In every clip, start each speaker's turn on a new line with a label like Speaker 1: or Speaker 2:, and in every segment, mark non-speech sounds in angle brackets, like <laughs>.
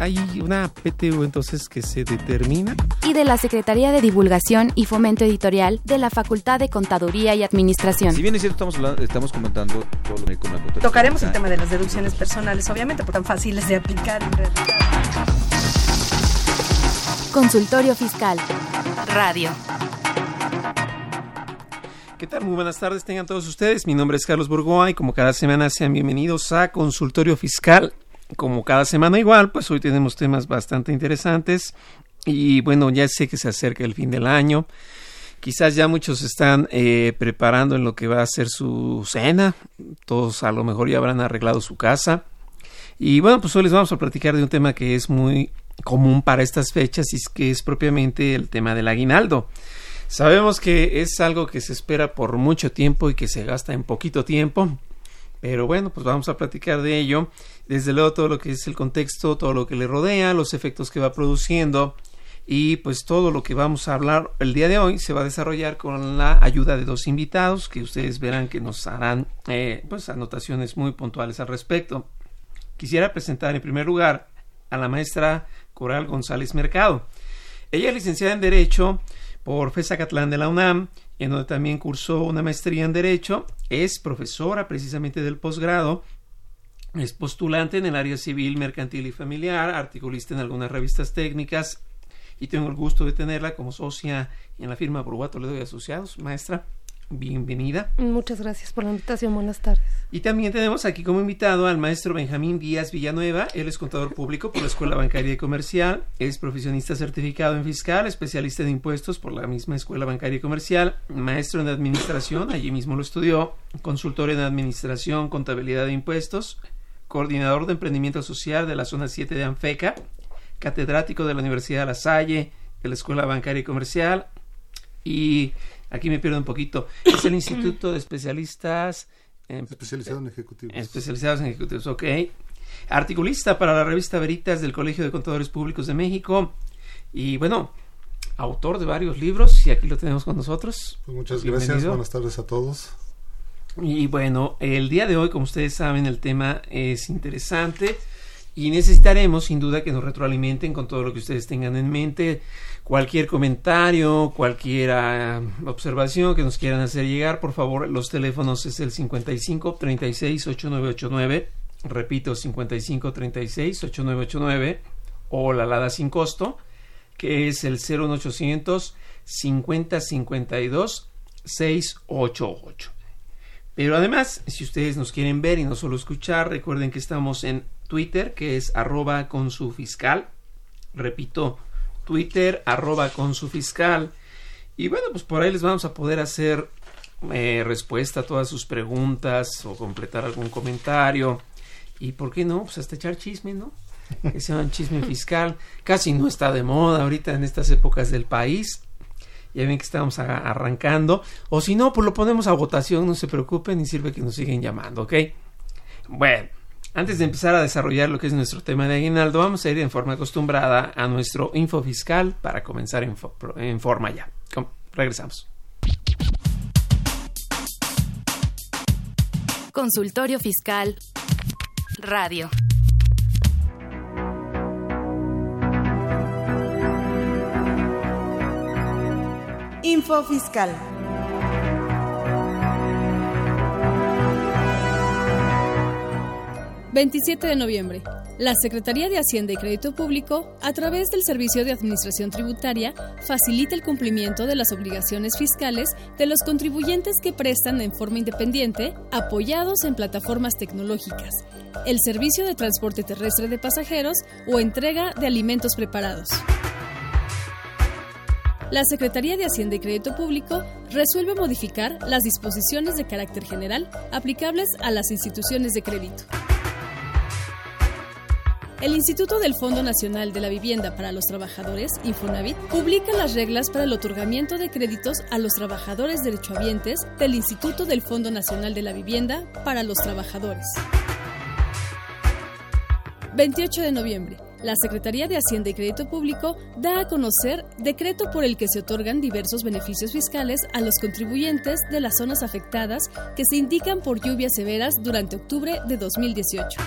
Speaker 1: Hay una PTU entonces que se determina.
Speaker 2: y de la Secretaría de Divulgación y Fomento Editorial de la Facultad de Contaduría y Administración.
Speaker 3: Si bien es cierto, estamos, hablando- estamos comentando todo lo que con la.
Speaker 4: Tocaremos el tema de las deducciones personales, obviamente, por tan fáciles de aplicar en realidad.
Speaker 2: Consultorio Fiscal. Radio.
Speaker 1: ¿Qué tal? Muy buenas tardes, tengan todos ustedes. Mi nombre es Carlos Burgoa y como cada semana sean bienvenidos a Consultorio Fiscal. Como cada semana igual, pues hoy tenemos temas bastante interesantes y bueno, ya sé que se acerca el fin del año. Quizás ya muchos están eh, preparando en lo que va a ser su cena. Todos a lo mejor ya habrán arreglado su casa. Y bueno, pues hoy les vamos a platicar de un tema que es muy común para estas fechas y es que es propiamente el tema del aguinaldo. Sabemos que es algo que se espera por mucho tiempo y que se gasta en poquito tiempo. Pero bueno, pues vamos a platicar de ello. Desde luego todo lo que es el contexto, todo lo que le rodea, los efectos que va produciendo y pues todo lo que vamos a hablar el día de hoy se va a desarrollar con la ayuda de dos invitados que ustedes verán que nos harán eh, pues anotaciones muy puntuales al respecto. Quisiera presentar en primer lugar a la maestra Coral González Mercado. Ella es licenciada en Derecho por FESA Catlán de la UNAM, en donde también cursó una maestría en Derecho, es profesora precisamente del posgrado, es postulante en el área civil, mercantil y familiar, articulista en algunas revistas técnicas y tengo el gusto de tenerla como socia en la firma Burguato Ledo y Asociados. Maestra, bienvenida.
Speaker 4: Muchas gracias por la invitación. Buenas tardes.
Speaker 1: Y también tenemos aquí como invitado al maestro Benjamín Díaz Villanueva. Él es contador público por la Escuela Bancaria y Comercial, es profesionista certificado en fiscal, especialista en impuestos por la misma Escuela Bancaria y Comercial, maestro en administración, allí mismo lo estudió, consultor en administración, contabilidad de impuestos, coordinador de emprendimiento social de la zona 7 de Anfeca, catedrático de la Universidad de La Salle, de la Escuela Bancaria y Comercial y aquí me pierdo un poquito, es el <coughs> Instituto de Especialistas en
Speaker 5: Especializado en ejecutivos.
Speaker 1: especializados en ejecutivos, ok. Articulista para la revista Veritas del Colegio de Contadores Públicos de México. Y bueno, autor de varios libros, y aquí lo tenemos con nosotros.
Speaker 5: Pues muchas gracias, buenas tardes a todos.
Speaker 1: Y bueno, el día de hoy, como ustedes saben, el tema es interesante y necesitaremos sin duda que nos retroalimenten con todo lo que ustedes tengan en mente, cualquier comentario, cualquier observación que nos quieran hacer llegar, por favor, los teléfonos es el 55 36 8989, repito, 55 36 8989 o la Lada sin costo, que es el 01800 50 52 688. Pero además, si ustedes nos quieren ver y no solo escuchar, recuerden que estamos en Twitter, que es arroba con su fiscal. Repito, Twitter, arroba con su fiscal. Y bueno, pues por ahí les vamos a poder hacer eh, respuesta a todas sus preguntas o completar algún comentario. Y por qué no, pues hasta echar chisme, ¿no? Que sea un chisme <laughs> fiscal. Casi no está de moda ahorita en estas épocas del país. Ya ven que estamos a- arrancando. O si no, pues lo ponemos a votación, no se preocupen y sirve que nos siguen llamando, ¿ok? Bueno, antes de empezar a desarrollar lo que es nuestro tema de aguinaldo, vamos a ir en forma acostumbrada a nuestro info fiscal para comenzar en, fo- en forma ya. Com- Regresamos.
Speaker 2: Consultorio Fiscal. Radio.
Speaker 6: Info Fiscal.
Speaker 7: ...27 de noviembre... La Secretaría de Hacienda y Crédito Público, a través del Servicio de Administración Tributaria, facilita el cumplimiento de las obligaciones fiscales de los contribuyentes que prestan en forma independiente, apoyados en plataformas tecnológicas, el servicio de transporte terrestre de pasajeros o entrega de alimentos preparados. La Secretaría de Hacienda y Crédito Público resuelve modificar las disposiciones de carácter general aplicables a las instituciones de crédito. El Instituto del Fondo Nacional de la Vivienda para los Trabajadores, Infonavit, publica las reglas para el otorgamiento de créditos a los trabajadores derechohabientes del Instituto del Fondo Nacional de la Vivienda para los Trabajadores. 28 de noviembre. La Secretaría de Hacienda y Crédito Público da a conocer decreto por el que se otorgan diversos beneficios fiscales a los contribuyentes de las zonas afectadas que se indican por lluvias severas durante octubre de 2018.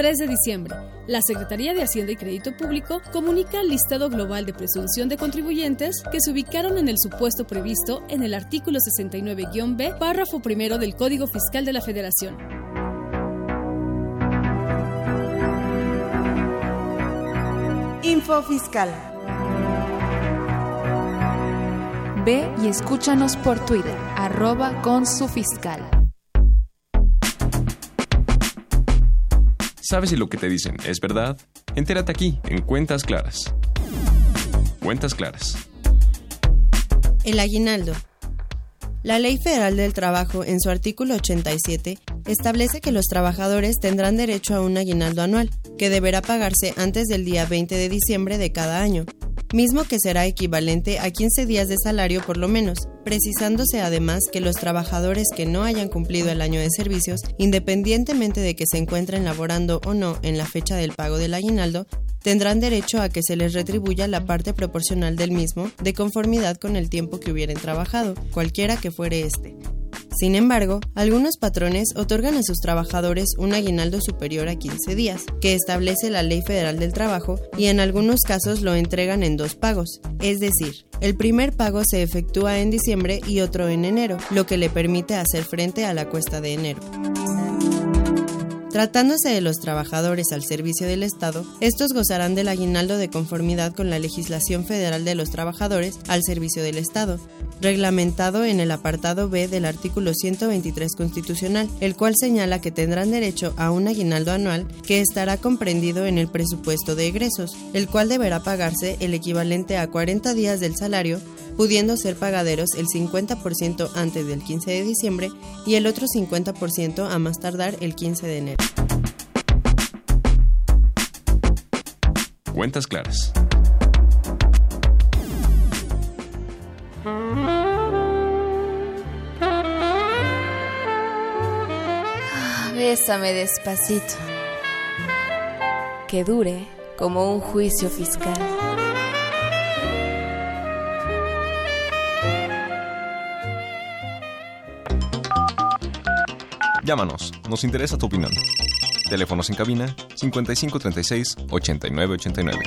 Speaker 7: 3 de diciembre. La Secretaría de Hacienda y Crédito Público comunica el listado global de presunción de contribuyentes que se ubicaron en el supuesto previsto en el artículo 69-B, párrafo primero del Código Fiscal de la Federación.
Speaker 6: Info Fiscal.
Speaker 2: Ve y escúchanos por Twitter, arroba con su fiscal.
Speaker 8: ¿Sabes si lo que te dicen es verdad? Entérate aquí, en Cuentas Claras. Cuentas Claras.
Speaker 9: El aguinaldo. La Ley Federal del Trabajo, en su artículo 87, establece que los trabajadores tendrán derecho a un aguinaldo anual, que deberá pagarse antes del día 20 de diciembre de cada año, mismo que será equivalente a 15 días de salario por lo menos, precisándose además que los trabajadores que no hayan cumplido el año de servicios, independientemente de que se encuentren laborando o no en la fecha del pago del aguinaldo, tendrán derecho a que se les retribuya la parte proporcional del mismo de conformidad con el tiempo que hubieran trabajado, cualquiera que fuere este. Sin embargo, algunos patrones otorgan a sus trabajadores un aguinaldo superior a 15 días, que establece la Ley Federal del Trabajo, y en algunos casos lo entregan en dos pagos, es decir, el primer pago se efectúa en diciembre y otro en enero, lo que le permite hacer frente a la cuesta de enero. Tratándose de los trabajadores al servicio del Estado, estos gozarán del aguinaldo de conformidad con la legislación federal de los trabajadores al servicio del Estado, reglamentado en el apartado B del artículo 123 constitucional, el cual señala que tendrán derecho a un aguinaldo anual que estará comprendido en el presupuesto de egresos, el cual deberá pagarse el equivalente a 40 días del salario, pudiendo ser pagaderos el 50% antes del 15 de diciembre y el otro 50% a más tardar el 15 de enero.
Speaker 8: Cuentas claras.
Speaker 2: Bésame despacito. Que dure como un juicio fiscal.
Speaker 8: Llámanos, nos interesa tu opinión. Teléfonos en cabina 5536 8989.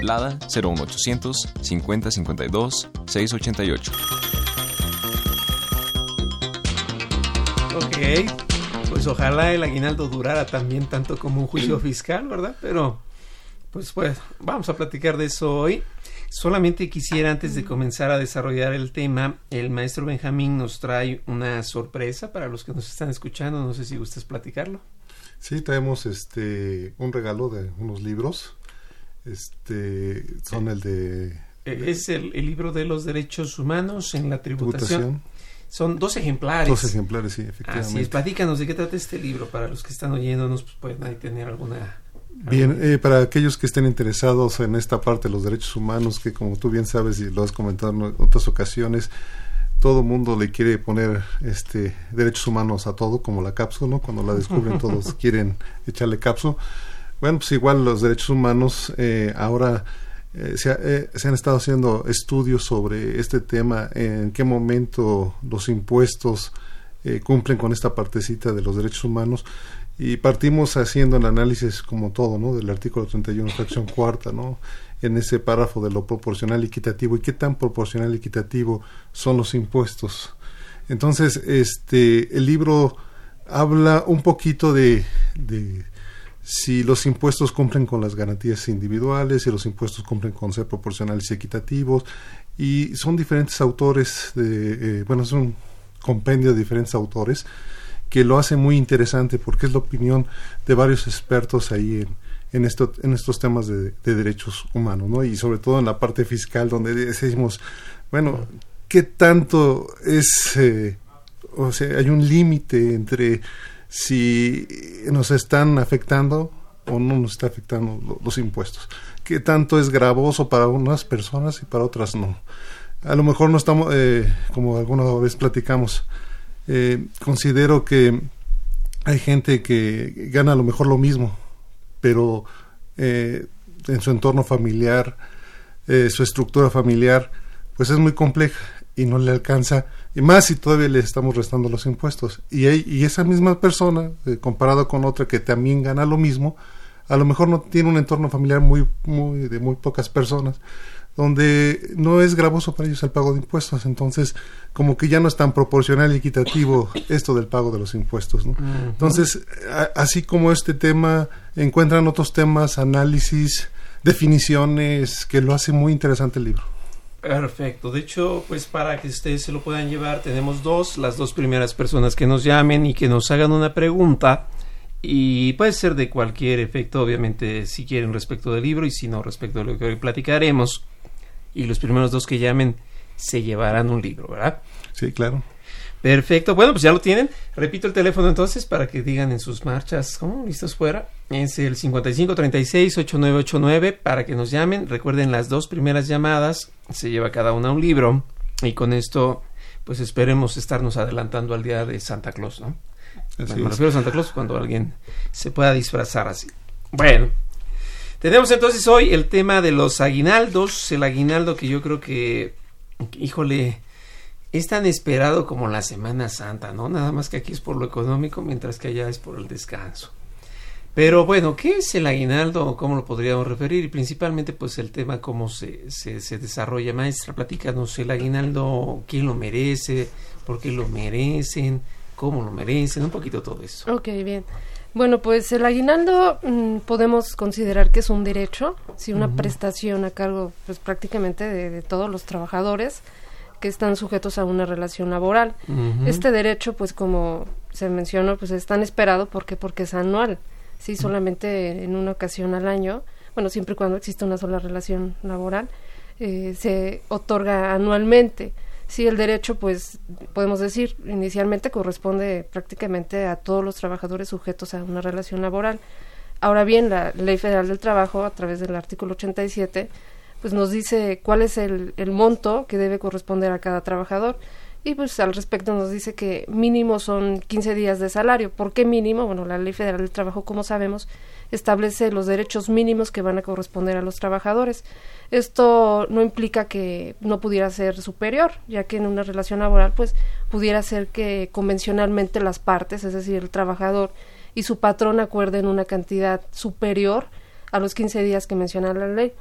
Speaker 8: Lada 01800 5052 688.
Speaker 1: Ok, pues ojalá el aguinaldo durara también tanto como un juicio fiscal, ¿verdad? Pero, pues, pues, vamos a platicar de eso hoy. Solamente quisiera, antes de comenzar a desarrollar el tema, el maestro Benjamín nos trae una sorpresa para los que nos están escuchando. No sé si gustas platicarlo.
Speaker 5: Sí, traemos este un regalo de unos libros. Este son el de
Speaker 1: eh, es el, libro de los derechos humanos en la tributación. Son dos ejemplares.
Speaker 5: Dos ejemplares, sí, efectivamente.
Speaker 1: Así es, platícanos de qué trata este libro para los que están oyéndonos, pues pueden tener alguna
Speaker 5: Bien, eh, para aquellos que estén interesados en esta parte de los derechos humanos, que como tú bien sabes y lo has comentado en otras ocasiones, todo mundo le quiere poner este derechos humanos a todo, como la cápsula, ¿no? Cuando la descubren <laughs> todos quieren echarle cápsula. Bueno, pues igual los derechos humanos eh, ahora eh, se, se, han estado haciendo estudios sobre este tema, en qué momento los impuestos cumplen con esta partecita de los derechos humanos y partimos haciendo el análisis como todo, ¿no? Del artículo 31, fracción cuarta, ¿no? En ese párrafo de lo proporcional y equitativo y qué tan proporcional y equitativo son los impuestos. Entonces, este, el libro habla un poquito de, si los impuestos cumplen con las garantías individuales, si los impuestos cumplen con ser proporcionales y equitativos, y son diferentes autores, de, eh, bueno, es un compendio de diferentes autores, que lo hace muy interesante porque es la opinión de varios expertos ahí en, en, esto, en estos temas de, derechos humanos, ¿no? Y sobre todo en la parte fiscal, donde decimos, bueno, ¿qué tanto es, eh, o sea, hay un límite entre si nos están afectando o no nos está afectando los impuestos. Que tanto es gravoso para unas personas y para otras no. A lo mejor no estamos, eh, como alguna vez platicamos, eh, considero que hay gente que gana a lo mejor lo mismo, pero eh, en su entorno familiar, su estructura familiar, pues es muy compleja y no le alcanza, y más si todavía le estamos restando los impuestos. Y, y esa misma persona, comparado con otra que también gana lo mismo, a lo mejor no tiene un entorno familiar muy, muy de muy pocas personas donde no es gravoso para ellos el pago de impuestos, entonces como que ya no es tan proporcional y equitativo esto del pago de los impuestos, ¿no? Entonces, así como este tema, encuentran otros temas, análisis, definiciones, que lo hace muy interesante el libro.
Speaker 1: Perfecto. De hecho, pues para que ustedes se lo puedan llevar, tenemos dos, las dos primeras personas que nos llamen y que nos hagan una pregunta y puede ser de cualquier efecto, obviamente, si quieren respecto del libro y si no respecto de lo que hoy platicaremos. Y los primeros dos que llamen se llevarán un libro, ¿verdad?
Speaker 5: Sí, claro.
Speaker 1: Perfecto. Bueno, pues ya lo tienen. Repito el teléfono entonces para que digan en sus marchas, ¿cómo? ¿Listos fuera? Es el 5536-8989 para que nos llamen. Recuerden las dos primeras llamadas. Se lleva cada una un libro. Y con esto, pues esperemos estarnos adelantando al día de Santa Claus, ¿no? me refiero a Santa Claus cuando alguien se pueda disfrazar así. Bueno, tenemos entonces hoy el tema de los aguinaldos, el aguinaldo que yo creo que, híjole, es tan esperado como la Semana Santa, ¿no? Nada más que aquí es por lo económico, mientras que allá es por el descanso. Pero bueno, ¿qué es el aguinaldo? ¿Cómo lo podríamos referir? Y principalmente, pues el tema, cómo se, se, se desarrolla. Maestra, platícanos, el aguinaldo, ¿quién lo merece? ¿Por qué lo merecen? cómo lo merecen, un poquito todo eso.
Speaker 4: Ok, bien. Bueno, pues el aguinaldo mm, podemos considerar que es un derecho, sí, una prestación a cargo pues prácticamente de, todos los trabajadores que están sujetos a una relación laboral. Este derecho, pues como se mencionó, pues es tan esperado porque porque es anual, sí, solamente en una ocasión al año, bueno, siempre y cuando existe una sola relación laboral, eh, se otorga anualmente. Sí, el derecho, pues podemos decir, inicialmente corresponde prácticamente a todos los trabajadores sujetos a una relación laboral. Ahora bien, la Ley Federal del Trabajo, a través del artículo 87, pues nos dice cuál es el, el monto que debe corresponder a cada trabajador. Y pues al respecto nos dice que mínimo son 15 días de salario. ¿Por qué mínimo? Bueno, la Ley Federal del Trabajo, como sabemos, establece los derechos mínimos que van a corresponder a los trabajadores. Esto no implica que no pudiera ser superior, ya que en una relación laboral pues pudiera ser que convencionalmente las partes, es decir, el trabajador y su patrón acuerden una cantidad superior a los 15 días que menciona la ley.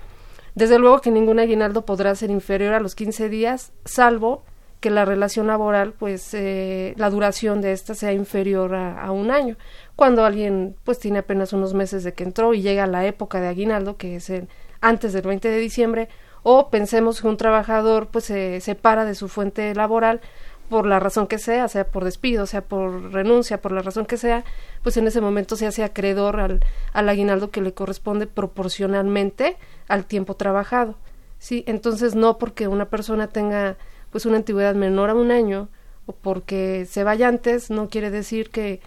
Speaker 4: Desde luego que ningún aguinaldo podrá ser inferior a los 15 días, salvo que la relación laboral, pues eh, la duración de esta sea inferior a, a, un año. Cuando alguien pues tiene apenas unos meses de que entró y llega la época de aguinaldo, que es el antes del 20 de diciembre o pensemos que un trabajador pues se separa de su fuente laboral por la razón que sea, sea por despido, sea por renuncia, por la razón que sea, pues en ese momento se hace acreedor al, al aguinaldo que le corresponde proporcionalmente al tiempo trabajado. ¿sí? Entonces no porque una persona tenga pues una antigüedad menor a un año o porque se vaya antes no quiere decir que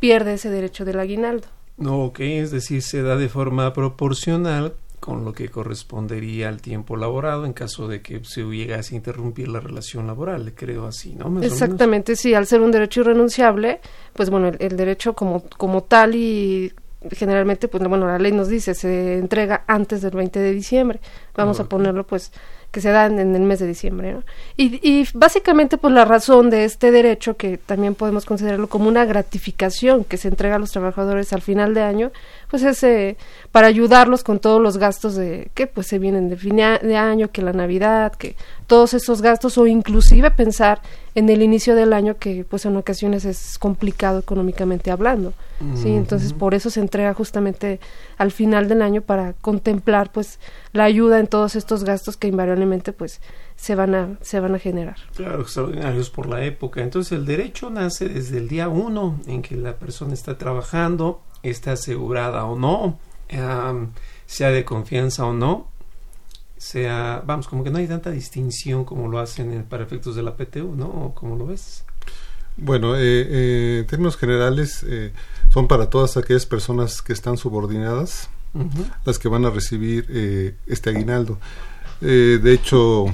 Speaker 4: pierde ese derecho del aguinaldo.
Speaker 1: No, ok, es decir, se da de forma proporcional con lo que correspondería al tiempo laborado en caso de que se llegase a interrumpir la relación laboral, creo así, ¿no?
Speaker 4: Exactamente, sí, al ser un derecho irrenunciable, pues bueno, el, derecho como, como tal y generalmente, pues bueno, la ley nos dice, se entrega antes del 20 de diciembre, vamos a ponerlo pues que se dan en el mes de diciembre. ¿no? Y, y básicamente pues la razón de este derecho, que también podemos considerarlo como una gratificación que se entrega a los trabajadores al final de año, pues es eh, para ayudarlos con todos los gastos de que pues se vienen de fin de año, que la Navidad, que todos esos gastos o inclusive pensar en el inicio del año que pues en ocasiones es complicado económicamente hablando. Sí, entonces por eso se entrega justamente al final del año para contemplar pues la ayuda en todos estos gastos que invariablemente pues se van a se van a generar.
Speaker 1: Claro, extraordinarios por la época. Entonces el derecho nace desde el día uno en que la persona está trabajando, está asegurada o no, sea de confianza o no, sea, vamos, como que no hay tanta distinción como lo hacen para efectos de la PTU, ¿no? ¿Cómo lo ves?
Speaker 5: Bueno, eh, eh, en términos generales, eh, son para todas aquellas personas que están subordinadas, las que van a recibir este aguinaldo. de hecho,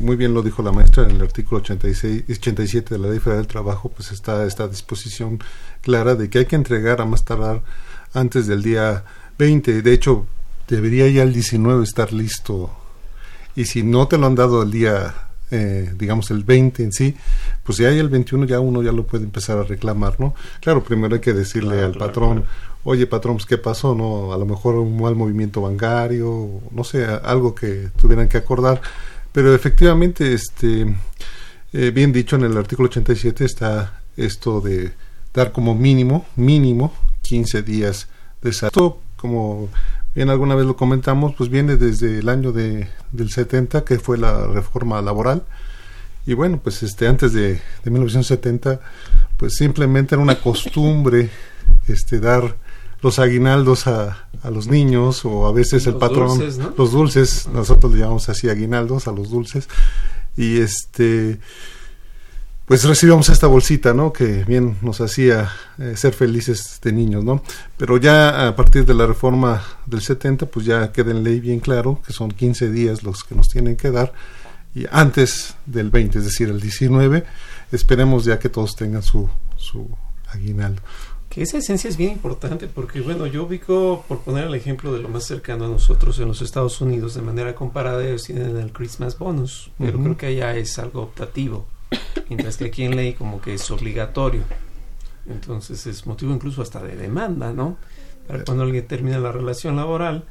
Speaker 5: muy bien lo dijo la maestra en el artículo 86, 87 de la Ley Federal del Trabajo, pues está esta disposición clara de que hay que entregar a más tardar antes del día 20. De hecho, debería ya el 19 estar listo. Y si no te lo han dado el día, eh, digamos, el 20 en sí, pues ya hay el 21 ya uno ya lo puede empezar a reclamar, ¿no? Claro, primero hay que decirle al patrón, oye patrón, pues, ¿qué pasó? ¿No? A lo mejor un mal movimiento bancario, no sé, algo que tuvieran que acordar. Pero efectivamente, este, eh, bien dicho, en el artículo 87 está esto de dar como mínimo, mínimo, 15 días de salud. Como bien alguna vez lo comentamos, pues viene desde el año de, del 70, que fue la reforma laboral. Y bueno, pues este antes de, de 1970, pues simplemente era una costumbre este dar los aguinaldos a, a los niños o a veces el patrón los dulces nosotros le llamamos así aguinaldos a los dulces y este pues recibíamos esta bolsita, ¿no? Que bien nos hacía eh, ser felices de niños, ¿no? Pero ya a partir de la reforma del 70, pues ya queda en ley bien claro que son 15 días los que nos tienen que dar y antes del 20, es decir, el 19, esperemos ya que todos tengan su, su aguinaldo.
Speaker 1: Que esa esencia es bien importante porque, bueno, yo ubico, por poner el ejemplo de lo más cercano a nosotros en los Estados Unidos, de manera comparada, ellos tienen el Christmas bonus, pero creo que allá es algo optativo mientras que aquí en ley como que es obligatorio. Entonces es motivo incluso hasta de demanda, ¿no? Para cuando alguien termina la relación laboral.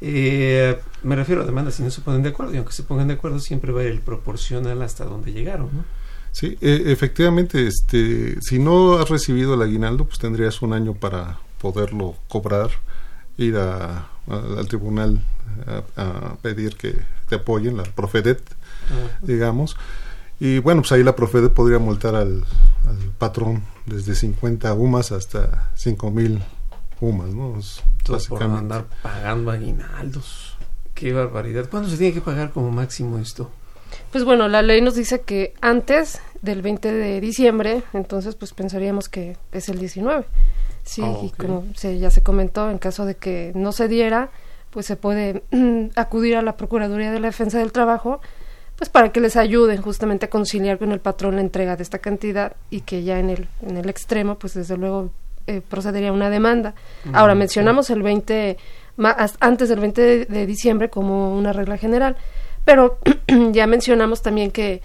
Speaker 1: Eh, me refiero a demanda si no se ponen de acuerdo, y aunque se pongan de acuerdo siempre va a ir el proporcional hasta donde llegaron, ¿no?
Speaker 5: Sí, e, efectivamente, este, si no has recibido el aguinaldo, pues tendrías un año para poderlo cobrar, ir a, al tribunal a, pedir que te apoyen, la Profedet, digamos. Y bueno, pues ahí la Profede podría multar al, patrón desde 50 UMAS hasta 5 mil UMAS, ¿no?
Speaker 1: Entonces, por andar pagando aguinaldos. Qué barbaridad. ¿Cuándo se tiene que pagar como máximo esto?
Speaker 4: Pues bueno, la ley nos dice que antes del 20 de diciembre, entonces pues pensaríamos que es el 19. Sí, y como se, ya se comentó, en caso de que no se diera, pues se puede <clears throat> acudir a la Procuraduría de la Defensa del Trabajo pues para que les ayuden justamente a conciliar con el patrón la entrega de esta cantidad y que ya en el, en el extremo, pues desde luego eh, procedería una demanda. Ahora, mencionamos el 20, antes del 20 de, diciembre como una regla general, pero <clears throat> ya mencionamos también que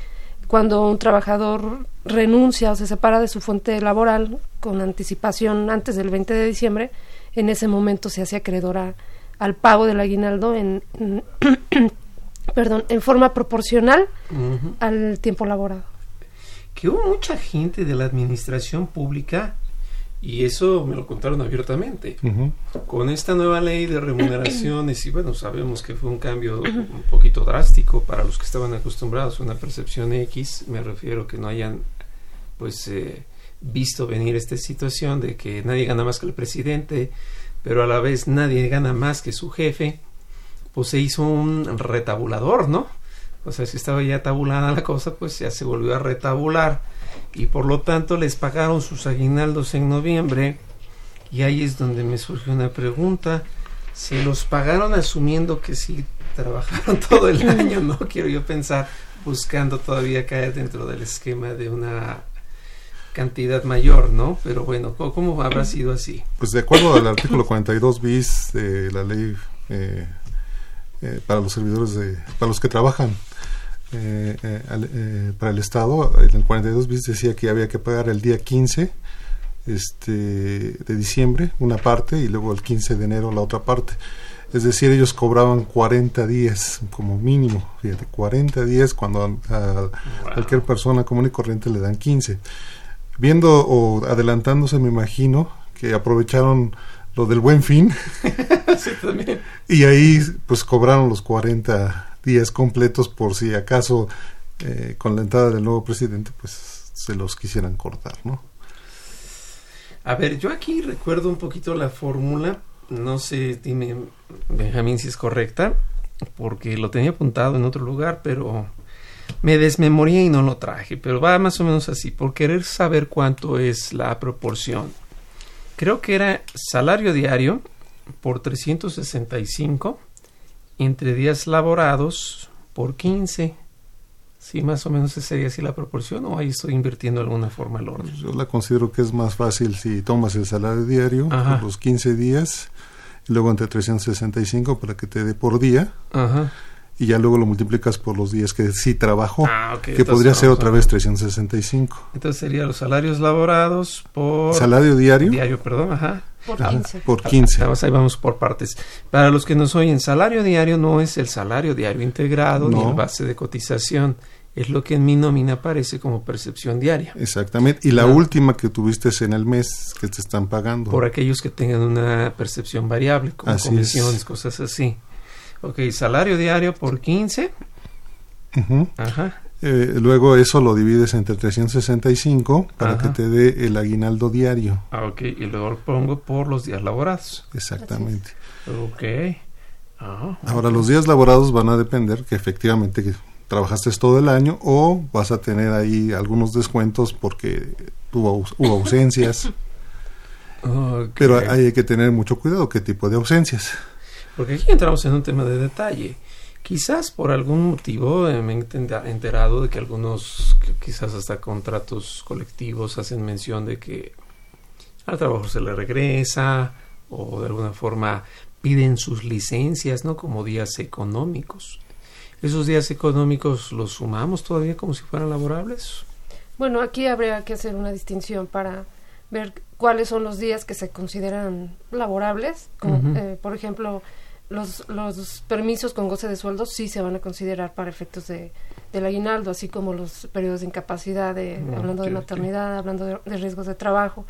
Speaker 4: cuando un trabajador renuncia o se separa de su fuente laboral con anticipación antes del 20 de diciembre, en ese momento se hace acreedora al pago del aguinaldo en <clears throat> perdón, en forma proporcional al tiempo laborado.
Speaker 1: Que hubo mucha gente de la administración pública, y eso me lo contaron abiertamente, con esta nueva ley de remuneraciones, y bueno, sabemos que fue un cambio un poquito drástico para los que estaban acostumbrados a una percepción X, me refiero que no hayan pues eh, visto venir esta situación de que nadie gana más que el presidente, pero a la vez nadie gana más que su jefe pues se hizo un retabulador, ¿no? O sea, si estaba ya tabulada la cosa, pues ya se volvió a retabular y por lo tanto les pagaron sus aguinaldos en noviembre y ahí es donde me surgió una pregunta. ¿Se los pagaron asumiendo que sí trabajaron <laughs> todo el año? No quiero yo pensar buscando todavía caer dentro del esquema de una cantidad mayor, ¿no? Pero bueno, ¿cómo, habrá sido así?
Speaker 5: Pues de acuerdo al artículo 42 bis de la ley eh, eh, para los servidores, de, para los que trabajan eh, eh, para el Estado, en el 42 bis decía que había que pagar el día 15 este, de diciembre una parte y luego el 15 de enero la otra parte. Es decir, ellos cobraban 40 días como mínimo, fíjate, 40 días cuando a, cualquier persona común y corriente le dan 15. Viendo o adelantándose, me imagino que aprovecharon lo del buen fin. <laughs> Y ahí pues cobraron los 40 días completos por si acaso eh, con la entrada del nuevo presidente pues se los quisieran cortar, ¿no?
Speaker 1: A ver, yo aquí recuerdo un poquito la fórmula, no sé, dime Benjamín si es correcta, porque lo tenía apuntado en otro lugar, pero me desmemorié y no lo traje, pero va más o menos así, por querer saber cuánto es la proporción. Creo que era salario diario por 365 entre días laborados por 15. Sí, más o menos sería así la proporción, o ahí estoy invirtiendo de alguna forma el orden.
Speaker 5: Yo la considero que es más fácil si tomas el salario diario por los 15 días, y luego entre 365 para que te dé por día.
Speaker 1: Ajá
Speaker 5: y ya luego lo multiplicas por los días que sí trabajó, ah, que podría ser otra vez 365.
Speaker 1: Entonces sería los salarios laborados por...
Speaker 5: Salario diario.
Speaker 1: Diario, perdón, ajá.
Speaker 4: Por 15.
Speaker 5: Por 15.
Speaker 1: Vamos, ahí vamos por partes. Para los que nos oyen, salario diario no es el salario diario integrado ni el base de cotización. Es lo que en mi nómina aparece como percepción diaria.
Speaker 5: Exactamente. Y la última que tuviste en el mes que te están pagando.
Speaker 1: Por aquellos que tengan una percepción variable, como comisiones, cosas así. Ok, salario diario por 15.
Speaker 5: Ajá. Eh, luego eso lo divides entre 365 para que te dé el aguinaldo diario.
Speaker 1: Ah, ok, y luego lo pongo por los días laborados.
Speaker 5: Exactamente.
Speaker 1: Ok. Ah,
Speaker 5: Ahora, los días laborados van a depender que efectivamente que trabajaste todo el año o vas a tener ahí algunos descuentos porque hubo, hubo ausencias. <laughs> Pero hay que tener mucho cuidado qué tipo de ausencias.
Speaker 1: Porque aquí entramos en un tema de detalle. Quizás por algún motivo eh, me he enterado de que algunos, quizás hasta contratos colectivos, hacen mención de que al trabajo se le regresa o de alguna forma piden sus licencias, ¿no? Como días económicos. ¿Esos días económicos los sumamos todavía como si fueran laborables?
Speaker 4: Bueno, aquí habría que hacer una distinción para ver cuáles son los días que se consideran laborables, como, eh, por ejemplo, los, los permisos con goce de sueldo sí se van a considerar para efectos de, del aguinaldo, así como los periodos de incapacidad, de, mm, hablando de maternidad, hablando de, riesgos de trabajo,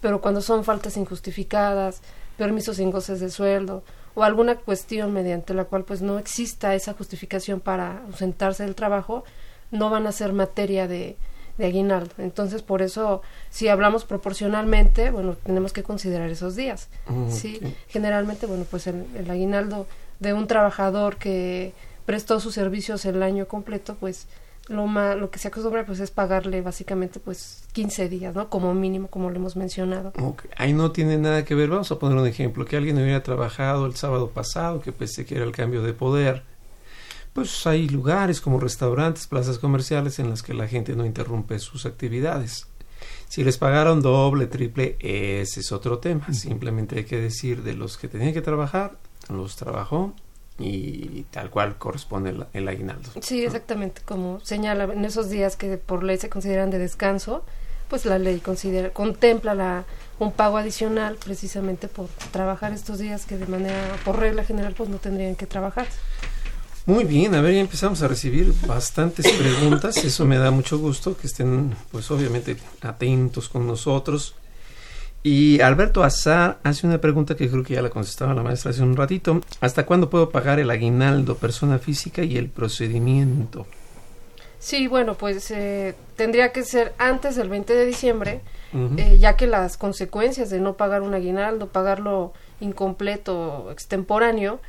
Speaker 4: pero cuando son faltas injustificadas, permisos sin goces de sueldo o alguna cuestión mediante la cual pues no exista esa justificación para ausentarse del trabajo, no van a ser materia de, de aguinaldo. Entonces, por eso, si hablamos proporcionalmente, bueno, tenemos que considerar esos días. Mm, ¿sí? Generalmente, bueno, pues el, aguinaldo de un trabajador que prestó sus servicios el año completo, pues lo, lo que se acostumbra pues es pagarle básicamente pues 15 días, ¿no? Como mínimo, como lo hemos mencionado.
Speaker 1: Ahí no tiene nada que ver. Vamos a poner un ejemplo. Que alguien hubiera trabajado el sábado pasado, que pensé que era el cambio de poder pues hay lugares como restaurantes, plazas comerciales en las que la gente no interrumpe sus actividades. Si les pagaron doble, triple, ese es otro tema. Simplemente hay que decir de los que tenían que trabajar, los trabajó y tal cual corresponde el, aguinaldo.
Speaker 4: Sí, exactamente, como señala en esos días que por ley se consideran de descanso, pues la ley considera contempla la un pago adicional precisamente por trabajar estos días que de manera por regla general pues no tendrían que trabajar.
Speaker 1: Muy bien, a ver, ya empezamos a recibir bastantes preguntas, eso me da mucho gusto que estén, pues obviamente, atentos con nosotros. Y Alberto Azar hace una pregunta que creo que ya la contestaba la maestra hace un ratito. ¿Hasta cuándo puedo pagar el aguinaldo persona física y el procedimiento?
Speaker 4: Sí, bueno, pues eh, tendría que ser antes del 20 de diciembre, eh, ya que las consecuencias de no pagar un aguinaldo, pagarlo incompleto, extemporáneo,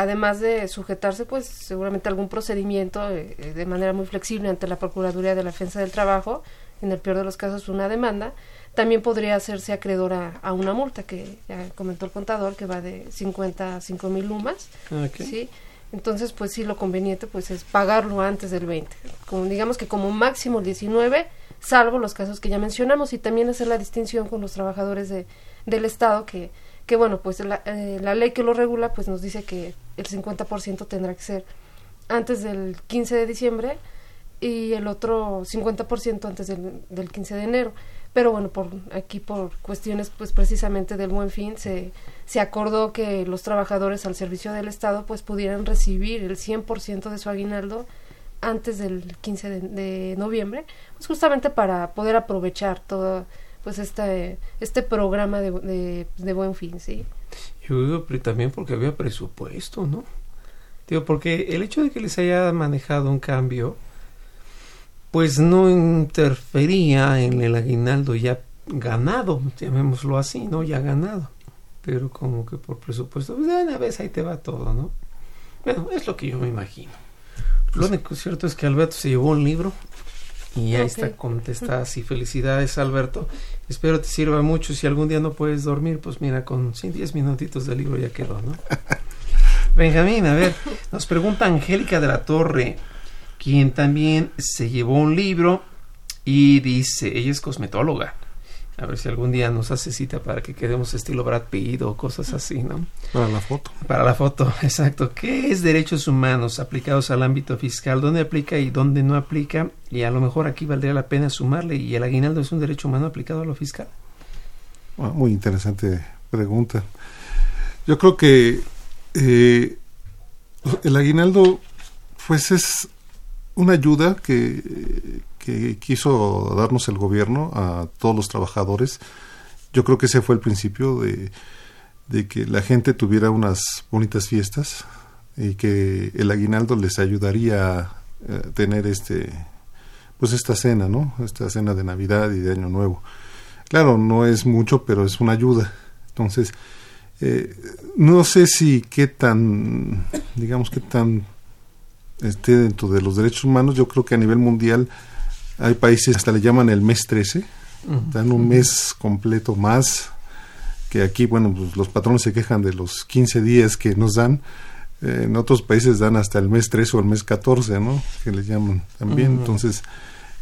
Speaker 4: además de sujetarse pues seguramente a algún procedimiento eh, eh, de manera muy flexible ante la Procuraduría de la Defensa del Trabajo, en el peor de los casos una demanda, también podría hacerse acreedora a una multa que ya comentó el contador que va de 50 a 5 mil lumas. ¿sí? Entonces, pues sí, lo conveniente pues es pagarlo antes del 20. Como, digamos que como máximo el 19, salvo los casos que ya mencionamos, y también hacer la distinción con los trabajadores de, del Estado que que bueno, pues la, eh, la ley que lo regula pues nos dice que el 50% tendrá que ser antes del 15 de diciembre y el otro 50% antes del, del 15 de enero. Pero bueno, por aquí por cuestiones pues precisamente del buen fin se, se acordó que los trabajadores al servicio del Estado pues pudieran recibir el 100% de su aguinaldo antes del 15 de, de noviembre, pues justamente para poder aprovechar toda pues este, este programa de, de, buen fin, ¿sí?
Speaker 1: Yo digo, pero también porque había presupuesto, ¿no? Digo, porque el hecho de que les haya manejado un cambio, pues no interfería en el aguinaldo ya ganado, llamémoslo así, ¿no? Ya ganado. Pero como que por presupuesto, pues una vez ahí te va todo, ¿no? Bueno, es lo que yo me imagino. Lo único cierto es que Alberto se llevó un libro y ahí está contestada. Sí, felicidades Alberto. Espero te sirva mucho. Si algún día no puedes dormir, pues mira, con 10 minutitos de libro ya quedó, ¿no? <laughs> Benjamín, a ver, nos pregunta Angélica de la Torre, quien también se llevó un libro y dice, ella es cosmetóloga. A ver si algún día nos hace cita para que quedemos estilo Brad Pitt o cosas así, ¿no?
Speaker 5: Para la foto.
Speaker 1: Para la foto, <laughs> exacto. ¿Qué es derechos humanos aplicados al ámbito fiscal? ¿Dónde aplica y dónde no aplica? Y a lo mejor aquí valdría la pena sumarle, ¿y el aguinaldo es un derecho humano aplicado a lo fiscal?
Speaker 5: muy interesante pregunta. Yo creo que eh, el aguinaldo, pues es una ayuda que, quiso darnos el gobierno a todos los trabajadores. Yo creo que ese fue el principio de, que la gente tuviera unas bonitas fiestas y que el aguinaldo les ayudaría a tener este pues esta cena, ¿no? Esta cena de Navidad y de Año Nuevo. Claro, no es mucho, pero es una ayuda. Entonces, eh, no sé si qué tan, digamos, qué tan esté dentro de los derechos humanos. Yo creo que a nivel mundial hay países hasta le llaman el mes 13, dan un mes completo más que aquí, bueno, pues los patrones se quejan de los 15 días que nos dan. Eh, en otros países dan hasta el mes 13 o el mes 14, ¿no? Que le llaman también. Entonces,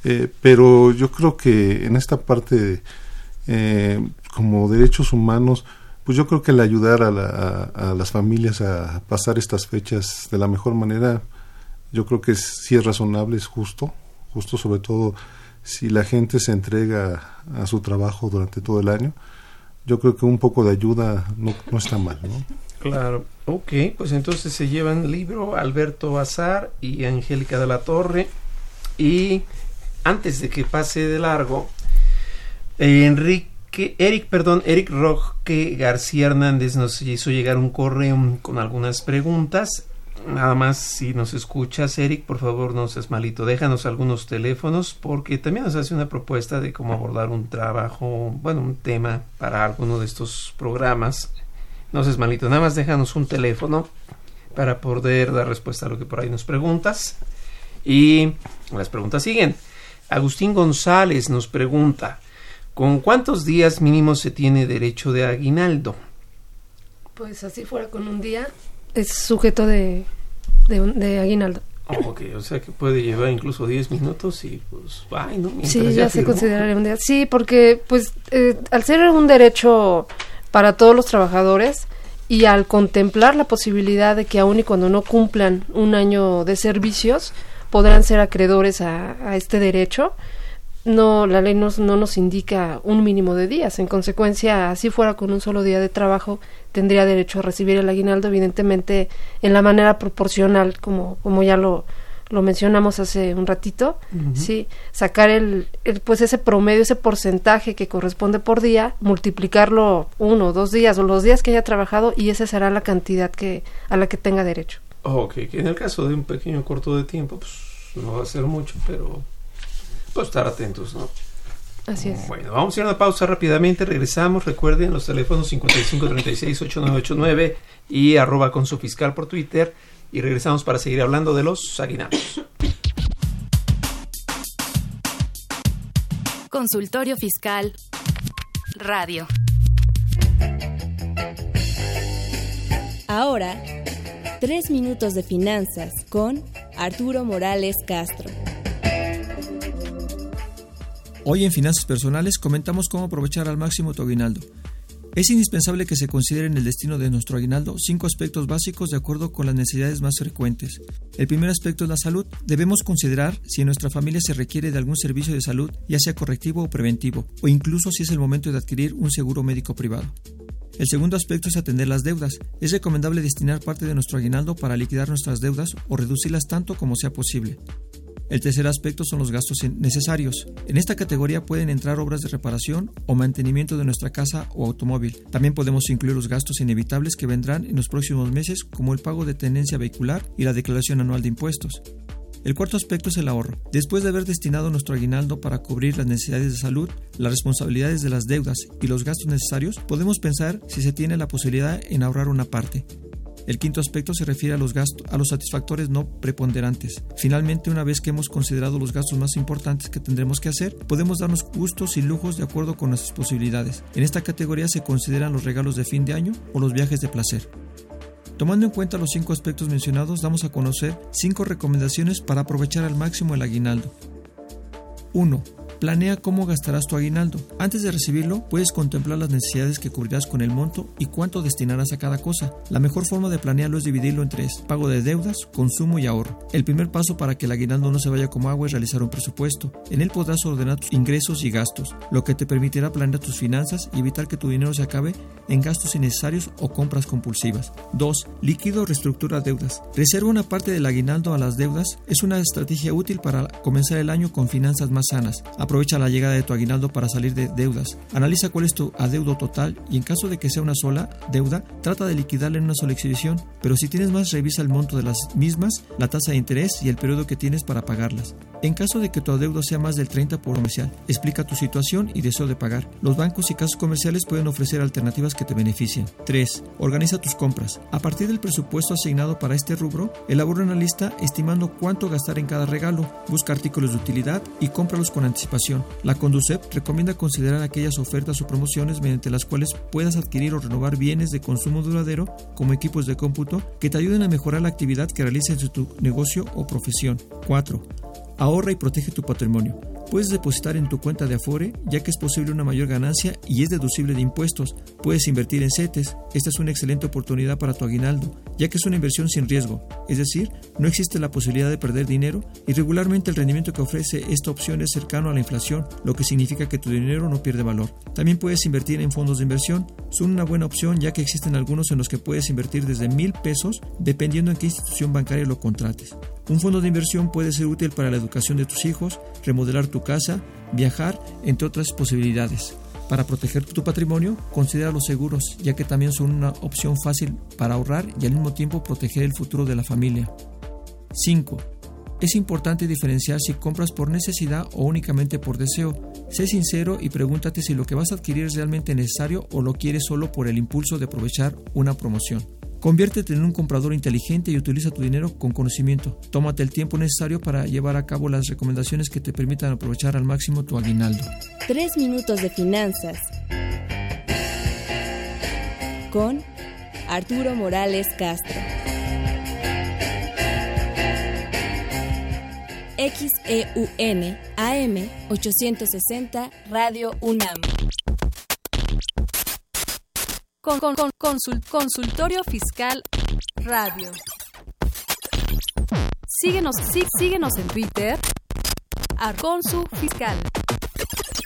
Speaker 5: eh, pero yo creo que en esta parte, eh, como derechos humanos, pues yo creo que el ayudar a, a, las familias a pasar estas fechas de la mejor manera, yo creo que sí es razonable, es justo justo sobre todo si la gente se entrega a su trabajo durante todo el año, yo creo que un poco de ayuda no, no está mal, ¿no?
Speaker 1: Claro, ok, pues entonces se llevan libro Alberto Bazar y Angélica de la Torre. Y antes de que pase de largo, Enrique, Eric, perdón, Eric Roque García Hernández nos hizo llegar un correo con algunas preguntas Nada más, si nos escuchas, Eric, por favor, no seas malito. Déjanos algunos teléfonos porque también nos hace una propuesta de cómo abordar un trabajo, bueno, un tema para alguno de estos programas. No seas malito, nada más déjanos un teléfono para poder dar respuesta a lo que por ahí nos preguntas. Y las preguntas siguen. Agustín González nos pregunta, ¿con cuántos días mínimos se tiene derecho de aguinaldo?
Speaker 4: Pues así fuera con un día, es sujeto de, de, aguinaldo.
Speaker 1: ok, o sea que puede llevar incluso 10 minutos y pues, ay, ¿no?
Speaker 4: sí, ya, se consideraría un día. Sí, porque pues eh, al ser un derecho para todos los trabajadores y al contemplar la posibilidad de que aun y cuando no cumplan un año de servicios, podrán ser acreedores a, a este derecho, no la ley no, no, nos indica un mínimo de días. En consecuencia, si fuera con un solo día de trabajo, tendría derecho a recibir el aguinaldo, evidentemente en la manera proporcional, como, como ya lo, lo mencionamos hace un ratito, sí, sacar el, el, pues ese promedio, ese porcentaje que corresponde por día, multiplicarlo uno, dos días o los días que haya trabajado y esa será la cantidad que a la que tenga derecho.
Speaker 1: Ok, en el caso de un pequeño corto de tiempo, pues no va a ser mucho, pero pues estar atentos, ¿no?
Speaker 4: Así es.
Speaker 1: Bueno, vamos a ir a una pausa rápidamente. Regresamos. Recuerden los teléfonos 5536-8989 y arroba con su fiscal por Twitter. Y regresamos para seguir hablando de los aguinaldos.
Speaker 2: Consultorio Fiscal Radio.
Speaker 7: Ahora, tres minutos de finanzas con Arturo Morales Castro.
Speaker 10: Hoy en Finanzas Personales comentamos cómo aprovechar al máximo tu aguinaldo. Es indispensable que se consideren el destino de nuestro aguinaldo cinco aspectos básicos de acuerdo con las necesidades más frecuentes. El primer aspecto es la salud. Debemos considerar si en nuestra familia se requiere de algún servicio de salud, ya sea correctivo o preventivo, o incluso si es el momento de adquirir un seguro médico privado. El segundo aspecto es atender las deudas. Es recomendable destinar parte de nuestro aguinaldo para liquidar nuestras deudas o reducirlas tanto como sea posible. El tercer aspecto son los gastos necesarios. En esta categoría pueden entrar obras de reparación o mantenimiento de nuestra casa o automóvil. También podemos incluir los gastos inevitables que vendrán en los próximos meses como el pago de tenencia vehicular y la declaración anual de impuestos. El cuarto aspecto es el ahorro. Después de haber destinado nuestro aguinaldo para cubrir las necesidades de salud, las responsabilidades de las deudas y los gastos necesarios, podemos pensar si se tiene la posibilidad en ahorrar una parte. El quinto aspecto se refiere a los gastos, a los satisfactores no preponderantes. Finalmente, una vez que hemos considerado los gastos más importantes que tendremos que hacer, podemos darnos gustos y lujos de acuerdo con nuestras posibilidades. En esta categoría se consideran los regalos de fin de año o los viajes de placer. Tomando en cuenta los cinco aspectos mencionados, damos a conocer cinco recomendaciones para aprovechar al máximo el aguinaldo. 1. Planea cómo gastarás tu aguinaldo. Antes de recibirlo, puedes contemplar las necesidades que cubrirás con el monto y cuánto destinarás a cada cosa. La mejor forma de planearlo es dividirlo en tres: pago de deudas, consumo y ahorro. El primer paso para que el aguinaldo no se vaya como agua es realizar un presupuesto. En él podrás ordenar tus ingresos y gastos, lo que te permitirá planear tus finanzas y evitar que tu dinero se acabe en gastos innecesarios o compras compulsivas. 2. Líquido reestructura deudas. Reserva una parte del aguinaldo a las deudas. Es una estrategia útil para comenzar el año con finanzas más sanas. Aprovecha la llegada de tu aguinaldo para salir de deudas. Analiza cuál es tu adeudo total y en caso de que sea una sola deuda, trata de liquidarla en una sola exhibición. Pero si tienes más, revisa el monto de las mismas, la tasa de interés y el periodo que tienes para pagarlas. En caso de que tu adeudo sea más del 30 por comercial, explica tu situación y deseo de pagar. Los bancos y casas comerciales pueden ofrecer alternativas que te beneficien. 3. Organiza tus compras. A partir del presupuesto asignado para este rubro, elabora una lista estimando cuánto gastar en cada regalo. Busca artículos de utilidad y cómpralos con anticipación. La Conducep recomienda considerar aquellas ofertas o promociones mediante las cuales puedas adquirir o renovar bienes de consumo duradero como equipos de cómputo que te ayuden a mejorar la actividad que realices en tu negocio o profesión. 4. Ahorra y protege tu patrimonio. Puedes depositar en tu cuenta de Afore, ya que es posible una mayor ganancia y es deducible de impuestos. Puedes invertir en CETES. Esta es una excelente oportunidad para tu aguinaldo, ya que es una inversión sin riesgo. Es decir, no existe la posibilidad de perder dinero y regularmente el rendimiento que ofrece esta opción es cercano a la inflación, lo que significa que tu dinero no pierde valor. También puedes invertir en fondos de inversión. Son una buena opción ya que existen algunos en los que puedes invertir desde mil pesos dependiendo en qué institución bancaria lo contrates. Un fondo de inversión puede ser útil para la educación de tus hijos, remodelar tu casa, viajar, entre otras posibilidades. Para proteger tu patrimonio, considera los seguros, ya que también son una opción fácil para ahorrar y al mismo tiempo proteger el futuro de la familia. 5. Es importante diferenciar si compras por necesidad o únicamente por deseo. Sé sincero y pregúntate si lo que vas a adquirir es realmente necesario o lo quieres solo por el impulso de aprovechar una promoción. Conviértete en un comprador inteligente y utiliza tu dinero con conocimiento. Tómate el tiempo necesario para llevar a cabo las recomendaciones que te permitan aprovechar al máximo tu aguinaldo.
Speaker 11: Tres minutos de finanzas. Con Arturo Morales Castro. XEUN AM 860 Radio UNAM. Con, con, con consultorio Fiscal Radio. Síguenos, sí, síguenos en Twitter. Arconsu Fiscal.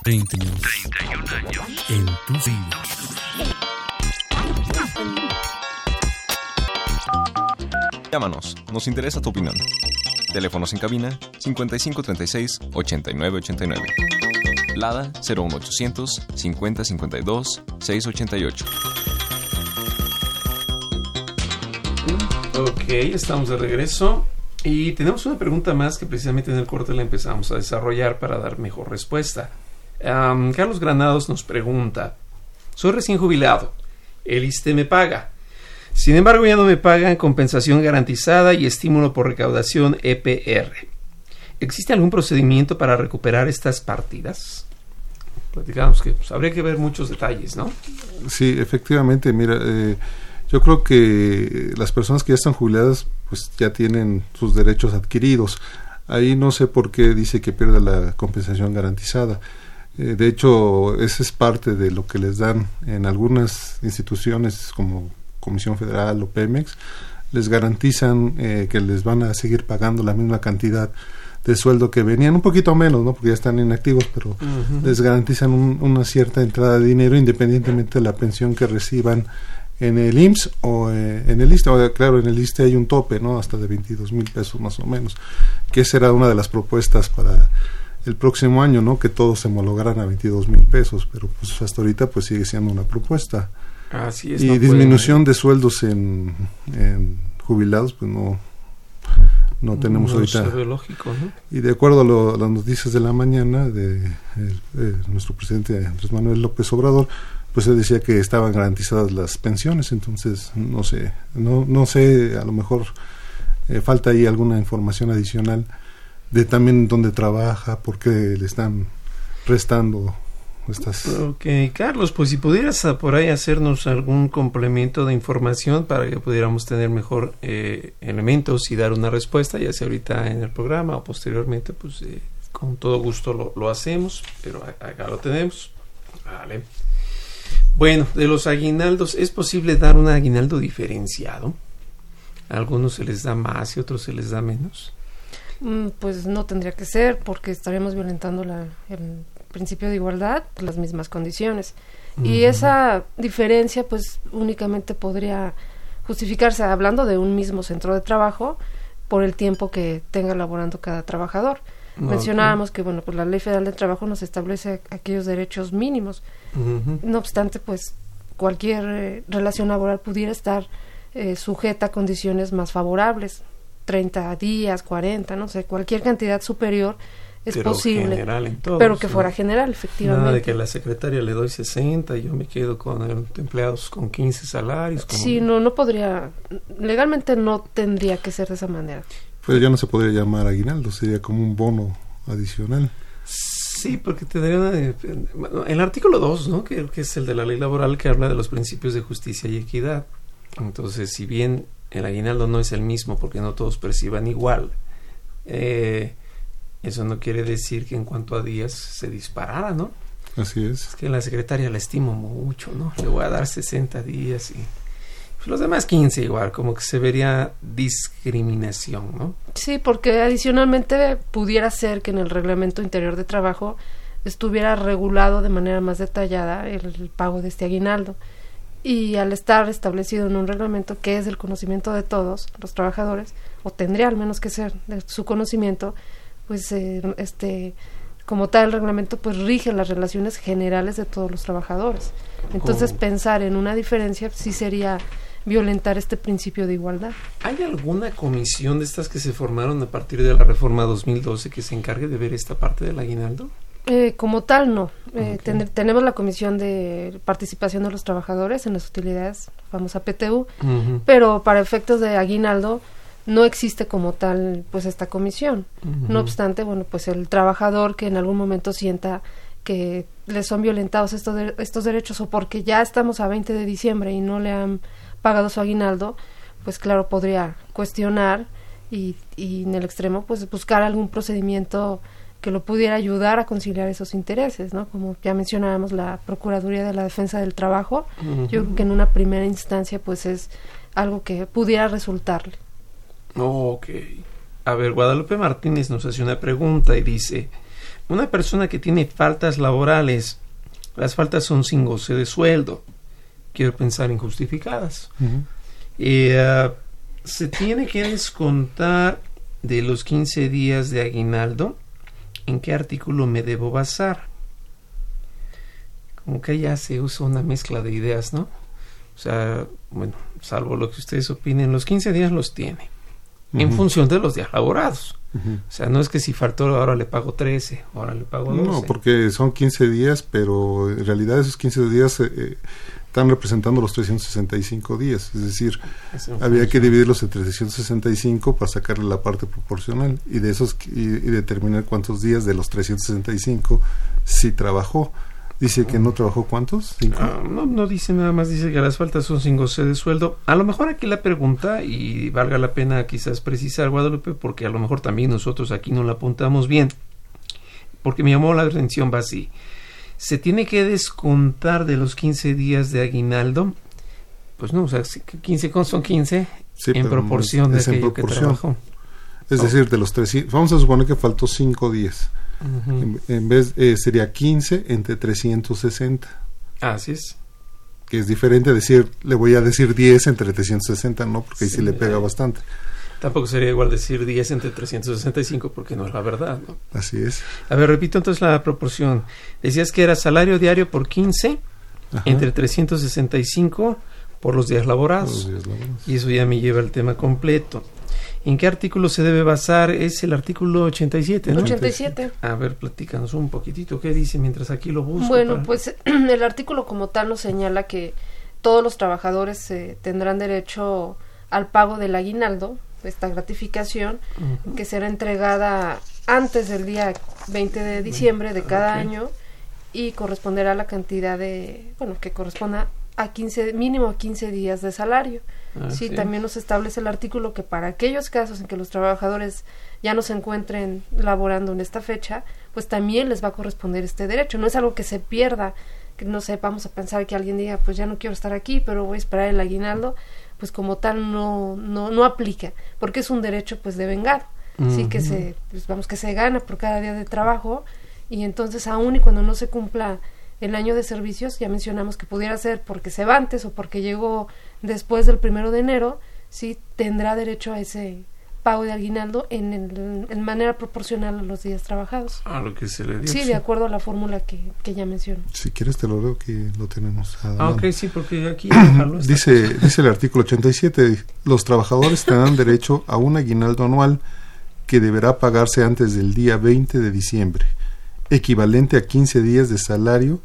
Speaker 12: 31 años en tu vida.
Speaker 8: Llámanos, nos interesa tu opinión. Teléfonos en cabina 5536 8989. Lada 01800 5052 688.
Speaker 1: Ok, estamos de regreso y tenemos una pregunta más que precisamente en el corte la empezamos a desarrollar para dar mejor respuesta. Carlos Granados nos pregunta, soy recién jubilado, el ISTE me paga. Sin embargo, ya no me pagan compensación garantizada y estímulo por recaudación EPR. ¿Existe algún procedimiento para recuperar estas partidas? Platicamos que pues, habría que ver muchos detalles, ¿no?
Speaker 5: Sí, efectivamente, mira, eh, yo creo que las personas que ya están jubiladas pues ya tienen sus derechos adquiridos. Ahí no sé por qué dice que pierde la compensación garantizada. Eh, de hecho, esa es parte de lo que les dan en algunas instituciones como Comisión Federal o Pemex. Les garantizan eh, que les van a seguir pagando la misma cantidad de sueldo que venían, un poquito menos, ¿no? Porque ya están inactivos, pero les garantizan una cierta entrada de dinero independientemente de la pensión que reciban en el IMSS o eh, en el ISTE. claro, en el ISTE hay un tope, ¿no? Hasta de 22 mil pesos más o menos, que será una de las propuestas para el próximo año, ¿no? Que todos se homologaran a 22 mil pesos, pero pues hasta ahorita pues sigue siendo una propuesta.
Speaker 1: Así es,
Speaker 5: y disminución de sueldos en, jubilados, pues no no tenemos ahorita. Y de acuerdo a, las noticias de la mañana de nuestro presidente Andrés Manuel López Obrador, pues se decía que estaban garantizadas las pensiones, entonces no sé, no, no sé, a lo mejor eh, falta ahí alguna información adicional de también dónde trabaja, por qué le están restando estas...
Speaker 1: Ok, Carlos, pues si pudieras por ahí hacernos algún complemento de información para que pudiéramos tener mejor eh, elementos y dar una respuesta, ya sea ahorita en el programa o posteriormente, pues eh, con todo gusto lo, lo hacemos, pero acá lo tenemos. Vale. Bueno, de los aguinaldos, ¿es posible dar un aguinaldo diferenciado? A algunos se les da más y otros se les da menos.
Speaker 4: Mm, pues no tendría que ser porque estaríamos violentando la, el principio de igualdad por las mismas condiciones. Y esa diferencia pues únicamente podría justificarse hablando de un mismo centro de trabajo por el tiempo que tenga laborando cada trabajador. Mencionábamos que bueno, pues la Ley Federal del Trabajo nos establece aquellos derechos mínimos. No obstante, pues cualquier eh, relación laboral pudiera estar eh, sujeta a condiciones más favorables, 30 días, 40, no sé, cualquier cantidad superior es posible. pero que fuera general, efectivamente.
Speaker 1: Nada de que la secretaria le doy 60 y yo me quedo con empleados con 15 salarios.
Speaker 4: Sí, no, no podría, legalmente no tendría que ser de esa manera.
Speaker 5: Pues ya no se podría llamar aguinaldo, sería como un bono adicional.
Speaker 1: Sí, porque tendría una, el artículo 2, ¿no? Que, que es el de la ley laboral que habla de los principios de justicia y equidad. Entonces, si bien el aguinaldo no es el mismo porque no todos perciban igual, eh, eso no quiere decir que en cuanto a días se disparara, ¿no?
Speaker 5: Así es.
Speaker 1: Es que la secretaria la estimo mucho, ¿no? Le voy a dar 60 días y los demás 15 igual, como que se vería discriminación, ¿no?
Speaker 4: Sí, porque adicionalmente pudiera ser que en el reglamento interior de trabajo estuviera regulado de manera más detallada el, pago de este aguinaldo. Y al estar establecido en un reglamento que es del conocimiento de todos los trabajadores, o tendría al menos que ser de su conocimiento, pues eh, este como tal el reglamento pues rige las relaciones generales de todos los trabajadores. Entonces pensar en una diferencia sí sería violentar este principio de igualdad.
Speaker 1: ¿Hay alguna comisión de estas que se formaron a partir de la reforma 2012 que se encargue de ver esta parte del aguinaldo?
Speaker 4: Eh, como tal, no. Eh, tenemos la comisión de participación de los trabajadores en las utilidades, famosa PTU, pero para efectos de aguinaldo no existe como tal pues esta comisión. No obstante, bueno, pues el trabajador que en algún momento sienta que le son violentados estos, estos derechos o porque ya estamos a 20 de diciembre y no le han pagado su aguinaldo, pues claro, podría cuestionar y, y en el extremo, pues buscar algún procedimiento que lo pudiera ayudar a conciliar esos intereses, ¿no? Como ya mencionábamos, la Procuraduría de la Defensa del Trabajo, yo creo que en una primera instancia, pues es algo que pudiera resultarle.
Speaker 1: Ok. A ver, Guadalupe Martínez nos hace una pregunta y dice, una persona que tiene faltas laborales, las faltas son sin goce de sueldo, quiero pensar injustificadas. Eh, se tiene que descontar de los 15 días de aguinaldo. ¿En qué artículo me debo basar? Como que ya se usa una mezcla de ideas, ¿no? O sea, bueno, salvo lo que ustedes opinen, los 15 días los tiene. En función de los días laborados. O sea, no es que si faltó ahora le pago 13, ahora le pago 12.
Speaker 5: No, porque son 15 días, pero en realidad esos 15 días eh, están representando los 365 días, es decir, había que dividirlos entre 365 para sacarle la parte proporcional y de esos y, determinar cuántos días de los 365 sí trabajó. Dice que no trabajó cuántos?
Speaker 1: Ah, no, no dice nada más, dice que las faltas son sin goce de sueldo. A lo mejor aquí la pregunta, y valga la pena quizás precisar, Guadalupe, porque a lo mejor también nosotros aquí no la apuntamos bien, porque me llamó la atención, va así se tiene que descontar de los 15 días de aguinaldo. Pues no, o sea, 15 son 15 en proporción de aquello que trabajó.
Speaker 5: Es decir, de los 300, vamos a suponer que faltó 5 días. En, vez, eh, sería 15 entre 360.
Speaker 1: Así es.
Speaker 5: Que es diferente decir, le voy a decir 10 entre 360, no, porque ahí sí, le pega bastante.
Speaker 1: Tampoco sería igual decir 10 entre 365 porque no es la verdad. ¿no?
Speaker 5: Así es.
Speaker 1: A ver, repito entonces la proporción. Decías que era salario diario por 15 entre 365 por los días laborados. Y eso ya me lleva al tema completo. ¿En qué artículo se debe basar? Es el artículo 87, ¿no?
Speaker 4: 87.
Speaker 1: A ver, platícanos un poquitito. ¿Qué dice mientras aquí lo busco?
Speaker 4: Bueno, pues <clears throat> el artículo como tal nos señala que todos los trabajadores eh, tendrán derecho al pago del aguinaldo, esta gratificación, que será entregada antes del día 20 de diciembre de cada año y corresponderá a la cantidad de, bueno, que corresponda a 15, mínimo a 15 días de salario. Sí, también nos establece el artículo que para aquellos casos en que los trabajadores ya no se encuentren laborando en esta fecha, pues también les va a corresponder este derecho. No es algo que se pierda, que no sé, vamos a pensar que alguien diga, pues ya no quiero estar aquí, pero voy a esperar el aguinaldo, pues como tal no, no, no aplica, porque es un derecho pues de vengar. Sí, que se, pues vamos, que se gana por cada día de trabajo y entonces aún y cuando no se cumpla el año de servicios, ya mencionamos que pudiera ser porque se va antes o porque llegó después del primero de enero, sí tendrá derecho a ese pago de aguinaldo en, en manera proporcional a los días trabajados.
Speaker 1: A lo que se le dio.
Speaker 4: Sí, de acuerdo a la fórmula que, que ya menciono.
Speaker 5: Si quieres te lo veo que lo tenemos.
Speaker 1: Ah, ok, sí, porque aquí... <clears throat>
Speaker 5: dice, dice el artículo 87, los trabajadores tendrán derecho a un aguinaldo anual que deberá pagarse antes del día 20 de diciembre equivalente a 15 días de salario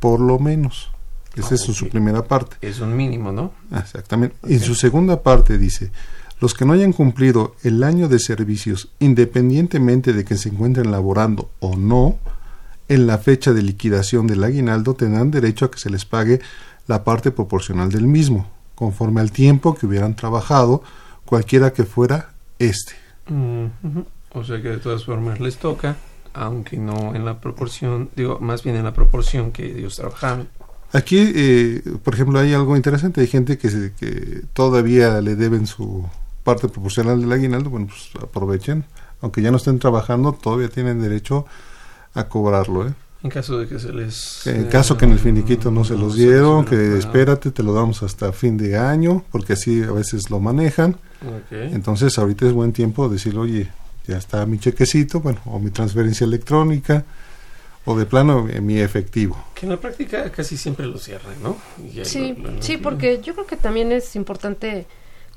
Speaker 5: por lo menos. Esa es su primera parte.
Speaker 1: Es un mínimo, ¿no?
Speaker 5: Exactamente. En su segunda parte dice, los que no hayan cumplido el año de servicios, independientemente de que se encuentren laborando o no, en la fecha de liquidación del aguinaldo tendrán derecho a que se les pague la parte proporcional del mismo, conforme al tiempo que hubieran trabajado, cualquiera que fuera este.
Speaker 1: O sea que de todas formas les toca aunque no en la proporción, digo, más bien en la proporción que ellos trabajaron.
Speaker 5: Aquí, eh, por ejemplo, hay algo interesante, hay gente que, que todavía le deben su parte proporcional del aguinaldo, bueno, pues aprovechen, aunque ya no estén trabajando, todavía tienen derecho a cobrarlo, ¿eh?
Speaker 1: En caso de que se les...
Speaker 5: En caso que en el finiquito no, se los dieron, que espérate, te lo damos hasta fin de año, porque así a veces lo manejan. Entonces ahorita es buen tiempo de decir, oye, ya está mi chequecito, bueno, o mi transferencia electrónica, o de plano eh, mi efectivo.
Speaker 1: Que en la práctica casi siempre lo cierran, ¿no?
Speaker 4: Sí, sí, porque yo creo que también es importante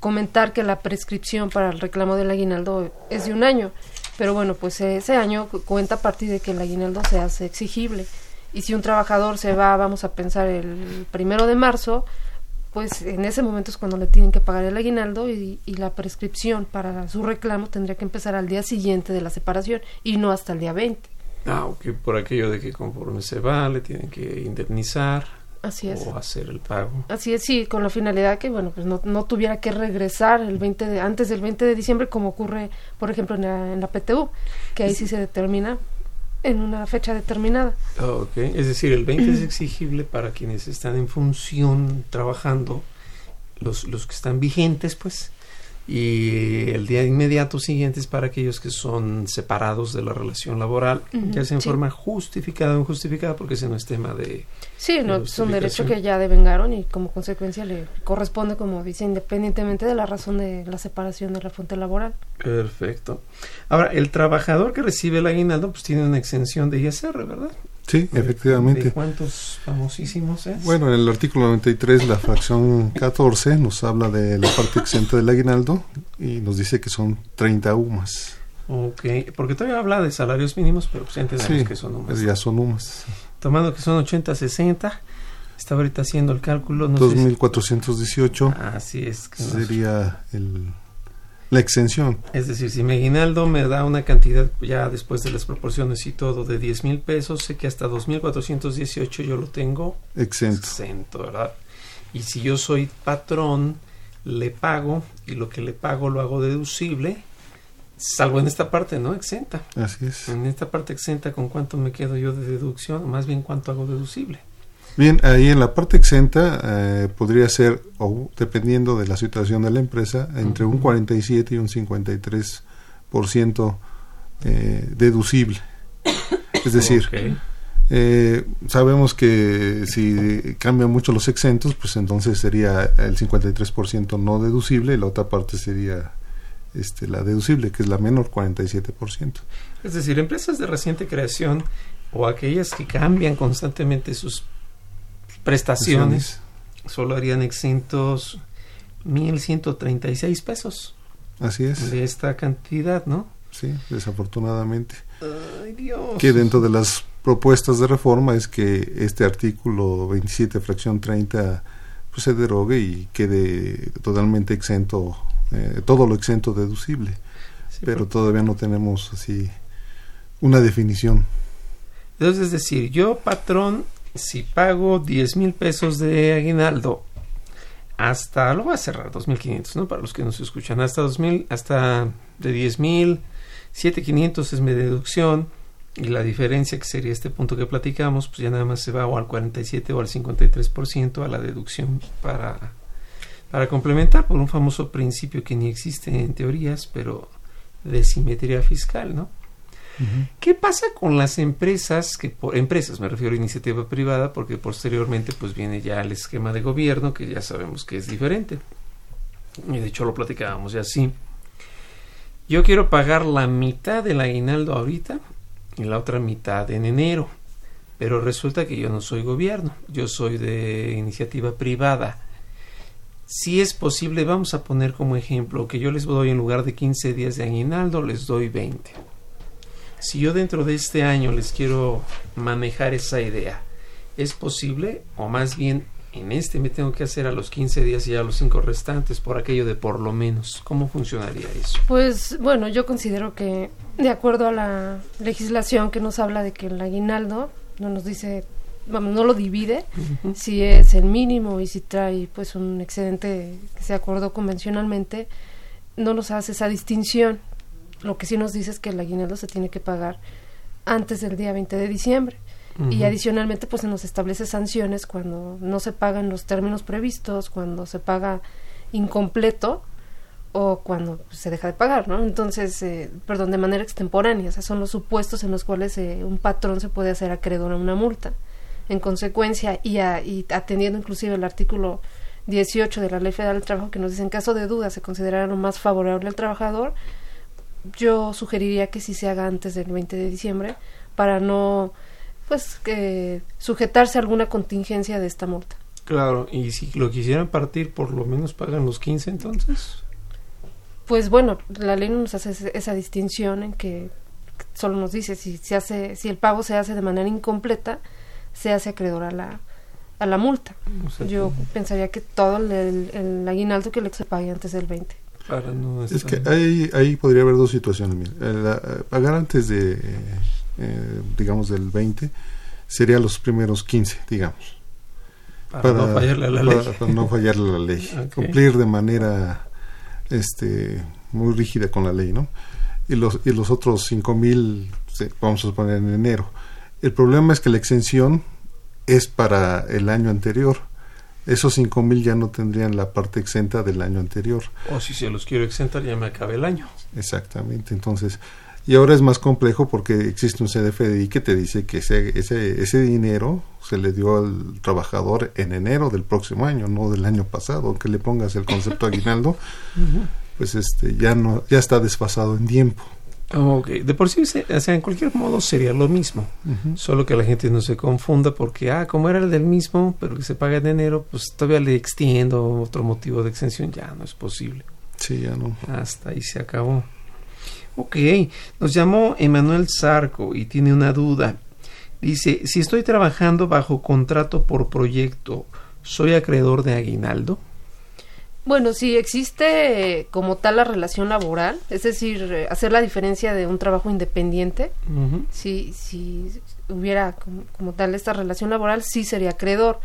Speaker 4: comentar que la prescripción para el reclamo del aguinaldo es de un año, pero bueno, pues ese año cuenta a partir de que el aguinaldo se hace exigible. Y si un trabajador se va, vamos a pensar, el primero de marzo, pues en ese momento es cuando le tienen que pagar el aguinaldo y, la prescripción para su reclamo tendría que empezar al día siguiente de la separación y no hasta el día 20.
Speaker 1: Ah, ok, por aquello de que conforme se va le tienen que indemnizar.
Speaker 4: Así es.
Speaker 1: O hacer el pago.
Speaker 4: Así es, sí, con la finalidad que, bueno, pues no, no tuviera que regresar el 20 de, antes del 20 de diciembre como ocurre, por ejemplo, en la, en la PTU, que ahí sí se determina en una fecha determinada.
Speaker 1: Ok, es decir, el 20 es <clears throat> exigible para quienes están en función trabajando, los, los que están vigentes, pues, y el día inmediato siguiente es para aquellos que son separados de la relación laboral, ya sea en forma justificada o injustificada, porque ese no es tema de...
Speaker 4: Sí, no, es un derecho que ya devengaron y como consecuencia le corresponde, como dice, independientemente de la razón de la separación de la fuente laboral.
Speaker 1: Perfecto. Ahora, el trabajador que recibe el aguinaldo pues tiene una exención de ISR, ¿verdad?
Speaker 5: Sí, efectivamente.
Speaker 1: cuántos famosísimos es?
Speaker 5: Bueno, en el artículo 93, la fracción 14 nos habla de la parte exenta del aguinaldo y nos dice que son 30 UMAS.
Speaker 1: Ok, porque todavía habla de salarios mínimos, pero pues entendemos que son UMAS.
Speaker 5: Pues ya son UMAS.
Speaker 1: Tomando que son 80, 60, está ahorita haciendo el cálculo.
Speaker 5: No 2418.
Speaker 1: Así es.
Speaker 5: sería el la exención.
Speaker 1: Es decir, si mi aguinaldo me da una cantidad ya después de las proporciones y todo de 10 mil pesos, sé que hasta 2.418 yo lo tengo
Speaker 5: exento.
Speaker 1: exento, ¿verdad? Y si yo soy patrón, le pago y lo que le pago lo hago deducible, salvo en esta parte, ¿no? Exenta.
Speaker 5: Así es.
Speaker 1: En esta parte exenta, ¿con cuánto me quedo yo de deducción? Más bien, ¿cuánto hago deducible?
Speaker 5: Bien, ahí en la parte exenta eh, podría ser, o dependiendo de la situación de la empresa, entre un 47 y un 53% eh, deducible. Es decir, eh, sabemos que si cambian mucho los exentos, pues entonces sería el 53% no deducible y la otra parte sería este, la deducible, que es la menor, 47%.
Speaker 1: Es decir, empresas de reciente creación o aquellas que cambian constantemente sus prestaciones solo harían exentos 1.136 pesos.
Speaker 5: Así es.
Speaker 1: De esta cantidad, ¿no?
Speaker 5: Sí, desafortunadamente.
Speaker 1: Ay, Dios.
Speaker 5: Que dentro de las propuestas de reforma es que este artículo 27, fracción 30, pues se derogue y quede totalmente exento, eh, todo lo exento deducible. pero todavía no tenemos así una definición.
Speaker 1: Entonces, es decir, yo, patrón, si pago 10 mil pesos de aguinaldo hasta, lo voy a cerrar, 2.500, ¿no? Para los que nos escuchan, hasta 2.000, hasta de 10 mil, 7.500 es mi deducción y la diferencia que sería este punto que platicamos, pues ya nada más se va o al 47 o al 53% a la deducción para, para complementar por un famoso principio que ni existe en teorías, pero de simetría fiscal, ¿no? ¿Qué pasa con las empresas, que por empresas me refiero a iniciativa privada, porque posteriormente pues viene ya el esquema de gobierno que ya sabemos que es diferente. Y de hecho lo platicábamos ya así. Yo quiero pagar la mitad del aguinaldo ahorita y la otra mitad en enero. Pero resulta que yo no soy gobierno, yo soy de iniciativa privada. Si es posible, vamos a poner como ejemplo que yo les doy en lugar de 15 días de aguinaldo, les doy 20 si yo dentro de este año les quiero manejar esa idea, ¿es posible? O más bien, en este me tengo que hacer a los 15 días y a los 5 restantes por aquello de por lo menos. ¿Cómo funcionaría eso?
Speaker 4: Pues bueno, yo considero que de acuerdo a la legislación que nos habla de que el aguinaldo no nos dice vamos, no lo divide, si es el mínimo y si trae pues un excedente que se acordó convencionalmente, no nos hace esa distinción lo que sí nos dice es que el aguinaldo se tiene que pagar antes del día 20 de diciembre. Y adicionalmente, pues se nos establece sanciones cuando no se pagan los términos previstos, cuando se paga incompleto o cuando se deja de pagar, ¿no? Entonces, eh, perdón, de manera extemporánea, o sea, son los supuestos en los cuales eh, un patrón se puede hacer acreedor a una multa. En consecuencia, y, y atendiendo inclusive el artículo 18 de la Ley Federal del Trabajo, que nos dice en caso de duda se considerará lo más favorable al trabajador, yo sugeriría que sí se haga antes del 20 de diciembre para no pues que sujetarse a alguna contingencia de esta multa.
Speaker 1: Claro, y si lo quisieran partir, por lo menos pagan los 15 entonces.
Speaker 4: Pues bueno, la ley no nos hace esa distinción en que solo nos dice si se hace si el pago se hace de manera incompleta, se hace acreedor a la a la multa. Yo pensaría que todo el, el, aguinaldo que le se pague antes del 20
Speaker 5: es que ahí, ahí podría haber dos situaciones. pagar antes de, eh, digamos, del 20 sería los primeros 15, digamos.
Speaker 1: Para, no fallarle a la ley.
Speaker 5: Para no fallarle a la ley. <laughs> Cumplir de manera este, muy rígida con la ley, ¿no? Y los, y los otros 5 mil, vamos a poner en enero. El problema es que la exención es para el año anterior esos cinco mil ya no tendrían la parte exenta del año anterior.
Speaker 1: O si se los quiero exentar ya me acabe el año.
Speaker 5: Exactamente, entonces, y ahora es más complejo porque existe un CDFDI que te dice que ese, ese, ese dinero se le dio al trabajador en enero del próximo año, no del año pasado, aunque le pongas el concepto <laughs> aguinaldo, pues este ya no ya está desfasado en tiempo.
Speaker 1: Ok, de por sí, o sea, en cualquier modo sería lo mismo, solo que la gente no se confunda porque, ah, como era el del mismo, pero que se paga en enero, pues todavía le extiendo otro motivo de exención, ya no es posible.
Speaker 5: Sí, ya no.
Speaker 1: Hasta ahí se acabó. Ok, nos llamó Emanuel Zarco y tiene una duda. Dice, si estoy trabajando bajo contrato por proyecto, ¿soy acreedor de aguinaldo?
Speaker 4: Bueno, si existe como tal la relación laboral, es decir, eh, hacer la diferencia de un trabajo independiente, si, si hubiera como, tal esta relación laboral, sí sería acreedor.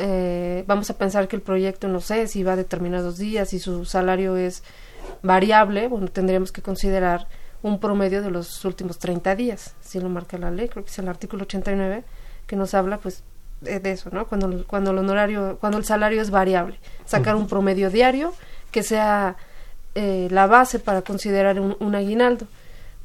Speaker 4: Eh, vamos a pensar que el proyecto, no sé, si va a determinados días, y su salario es variable, bueno, tendríamos que considerar un promedio de los últimos 30 días, si lo marca la ley, creo que es el artículo 89, que nos habla, pues, de eso, ¿no? Cuando, cuando el honorario, cuando el salario es variable, sacar un promedio diario que sea eh, la base para considerar un, aguinaldo.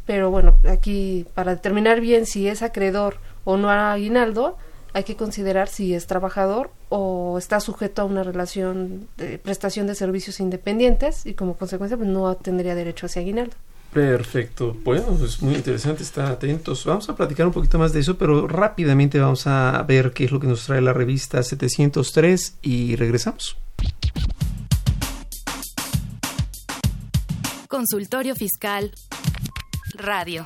Speaker 4: Pero bueno, aquí para determinar bien si es acreedor o no a aguinaldo, hay que considerar si es trabajador o está sujeto a una relación de prestación de servicios independientes y como consecuencia pues no tendría derecho a ese aguinaldo.
Speaker 1: Perfecto. Bueno, es pues muy interesante estar atentos. Vamos a platicar un poquito más de eso, pero rápidamente vamos a ver qué es lo que nos trae la revista 703 y regresamos.
Speaker 2: Consultorio Fiscal Radio.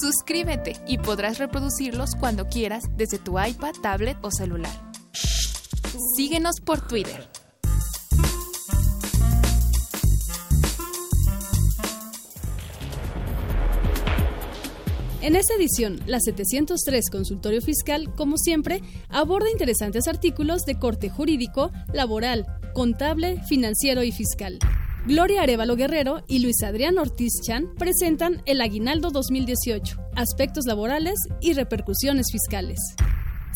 Speaker 2: Suscríbete y podrás reproducirlos cuando quieras desde tu iPad, tablet o celular. Síguenos por Twitter.
Speaker 7: En esta edición, la 703 Consultorio Fiscal, como siempre, aborda interesantes artículos de corte jurídico, laboral, contable, financiero y fiscal. Gloria Arevalo Guerrero y Luis Adrián Ortiz Chan presentan el Aguinaldo 2018, aspectos laborales y repercusiones fiscales.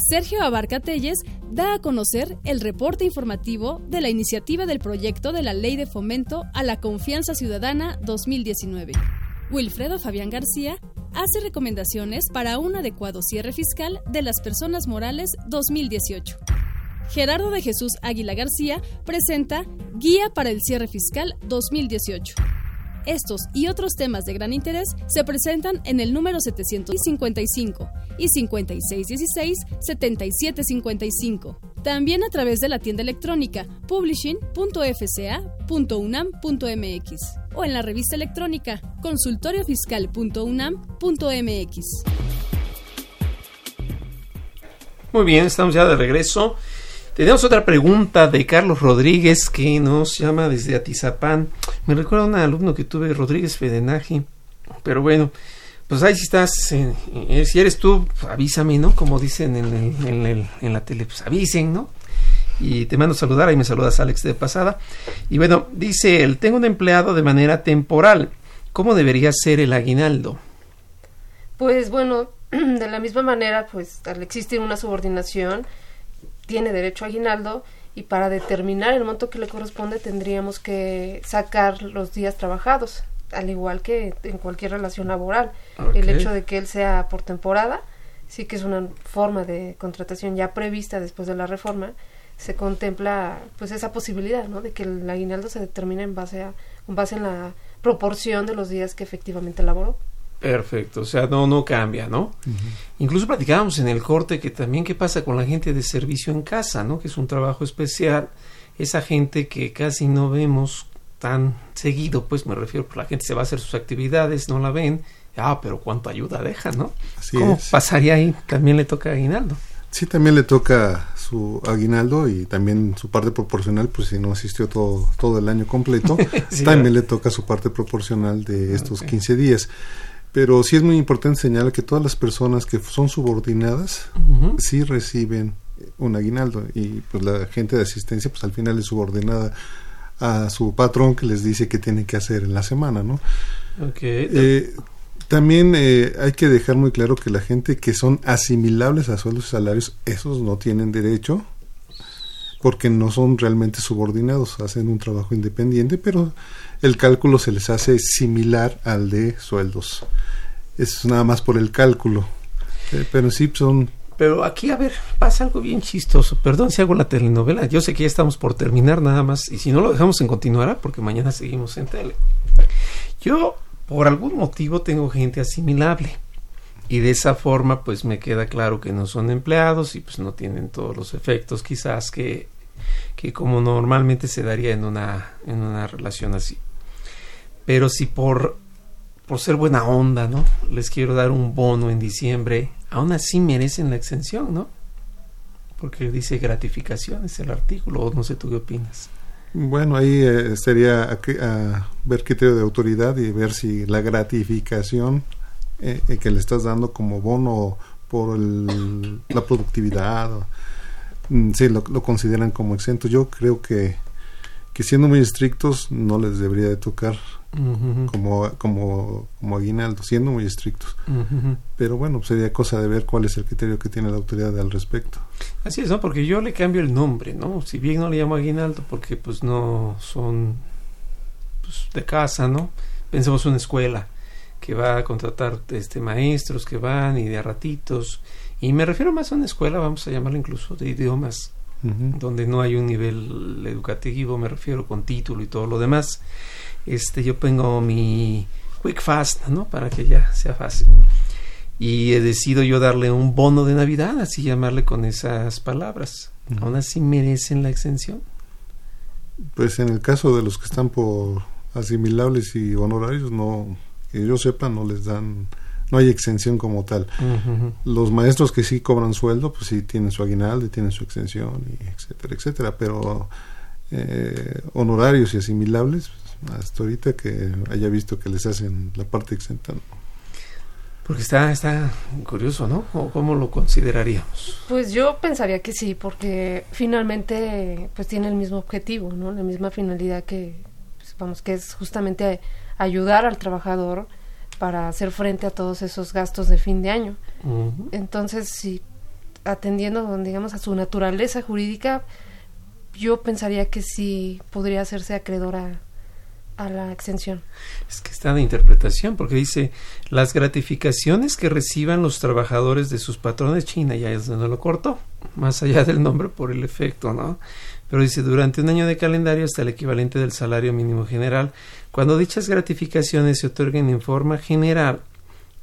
Speaker 7: Sergio Abarca Telles da a conocer el reporte informativo de la iniciativa del proyecto de la Ley de Fomento a la Confianza Ciudadana 2019. Wilfredo Fabián García hace recomendaciones para un adecuado cierre fiscal de las personas morales 2018. Gerardo de Jesús Águila García presenta Guía para el cierre fiscal 2018. Estos y otros temas de gran interés se presentan en el número 755 y 5616-7755. También a través de la tienda electrónica publishing.fca.unam.mx o en la revista electrónica consultoriofiscal.unam.mx.
Speaker 1: Muy bien, estamos ya de regreso. Tenemos otra pregunta de Carlos Rodríguez que nos llama desde Atizapán. Me recuerda a un alumno que tuve, Rodríguez Fedenaji. Pero bueno, pues ahí si estás, eh, si eres tú, pues avísame, ¿no? Como dicen en, en, la tele, pues avisen, ¿no? Y te mando a saludar, ahí me saludas Alex de pasada. Y bueno, dice él, tengo un empleado de manera temporal. ¿Cómo debería ser el aguinaldo?
Speaker 4: Pues bueno, <clears throat> de la misma manera, pues al existir una subordinación, tiene derecho a aguinaldo y para determinar el monto que le corresponde tendríamos que sacar los días trabajados, al igual que en cualquier relación laboral. El hecho de que él sea por temporada, sí que es una forma de contratación ya prevista después de la reforma, se contempla pues esa posibilidad, ¿no? De que el aguinaldo se determine en base a en base en la proporción de los días que efectivamente laboró.
Speaker 1: Perfecto, o sea, no, no cambia, ¿no? Incluso platicábamos en el corte que también qué pasa con la gente de servicio en casa, ¿no? Que es un trabajo especial, esa gente que casi no vemos tan seguido, pues me refiero, pues la gente se va a hacer sus actividades, no la ven, ah, pero cuánto ayuda deja, ¿no? ¿Cómo pasaría ahí? También le toca aguinaldo.
Speaker 5: Sí, también le toca su aguinaldo y también su parte proporcional, pues si no asistió todo, todo el año completo, <laughs> también le toca su parte proporcional de estos 15 días. Pero sí es muy importante señalar que todas las personas que son subordinadas sí reciben un aguinaldo. Y pues la gente de asistencia pues al final es subordinada a su patrón que les dice qué tiene que hacer en la semana, ¿no? Eh, también eh, hay que dejar muy claro que la gente que son asimilables a sueldos y salarios, esos no tienen derecho porque no son realmente subordinados, hacen un trabajo independiente, pero el cálculo se les hace similar al de sueldos. Es nada más por el cálculo. Eh, pero sí son...
Speaker 1: Pero aquí, a ver, pasa algo bien chistoso. Perdón si hago la telenovela. Yo sé que ya estamos por terminar nada más. Y si no lo dejamos en continuará, porque mañana seguimos en tele. Yo, por algún motivo, tengo gente asimilable. Y de esa forma, pues me queda claro que no son empleados y pues no tienen todos los efectos quizás que, que como normalmente se daría en una, en una relación así. Pero si por por ser buena onda, ¿no? Les quiero dar un bono en diciembre, aún así merecen la exención, ¿no? Porque dice gratificación, es el artículo, no sé tú qué opinas.
Speaker 5: Bueno, ahí eh, sería a, ver criterio de autoridad y ver si la gratificación eh, eh, que le estás dando como bono por la productividad, mm, sí, lo, lo, consideran como exento. Yo creo que, que siendo muy estrictos no les debería de tocar como, como, como aguinaldo, siendo muy estrictos. Pero bueno, sería cosa de ver cuál es el criterio que tiene la autoridad al respecto.
Speaker 1: Así es, ¿no? Porque yo le cambio el nombre, ¿no? Si bien no le llamo aguinaldo porque pues no son pues, de casa, ¿no? Pensemos una escuela que va a contratar este maestros que van y de a ratitos y me refiero más a una escuela, vamos a llamarla incluso de idiomas donde no hay un nivel educativo, me refiero con título y todo lo demás. Este, yo pongo mi quick fast, ¿no? Para que ya sea fácil. Y he decidido yo darle un bono de Navidad, así llamarle con esas palabras. Aún así merecen la exención.
Speaker 5: Pues en el caso de los que están por asimilables y honorarios, no, que yo sepa, no les dan no hay exención como tal. Los maestros que sí cobran sueldo, pues sí tienen su aguinaldo y tienen su exención, y etcétera, etcétera, pero eh, honorarios y asimilables, hasta ahorita que haya visto que les hacen la parte exenta.
Speaker 1: Porque está, está curioso, ¿no? ¿Cómo lo consideraríamos?
Speaker 4: Pues yo pensaría que sí, porque finalmente pues tiene el mismo objetivo, ¿no? La misma finalidad que, pues, vamos, que es justamente ayudar al trabajador para hacer frente a todos esos gastos de fin de año. Entonces, si atendiendo, digamos, a su naturaleza jurídica, yo pensaría que sí podría hacerse acreedora a la exención.
Speaker 1: Es que está de interpretación, porque dice las gratificaciones que reciban los trabajadores de sus patrones China, ya es donde lo corto, más allá del nombre por el efecto, ¿no? Pero dice durante un año de calendario hasta el equivalente del salario mínimo general, cuando dichas gratificaciones se otorguen en forma general,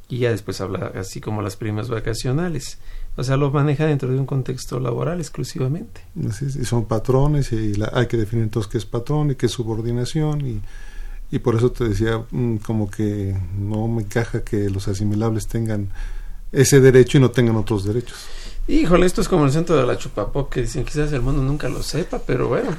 Speaker 1: y ya después habla así como las primas vacacionales. O sea, lo maneja dentro de un contexto laboral exclusivamente.
Speaker 5: y son patrones y hay que definir entonces qué es patrón y qué es subordinación y, y por eso te decía mm, como que no me encaja que los asimilables tengan ese derecho y no tengan otros derechos.
Speaker 1: Híjole, esto es como el centro de la chupapop que dicen quizás el mundo nunca lo sepa, pero bueno.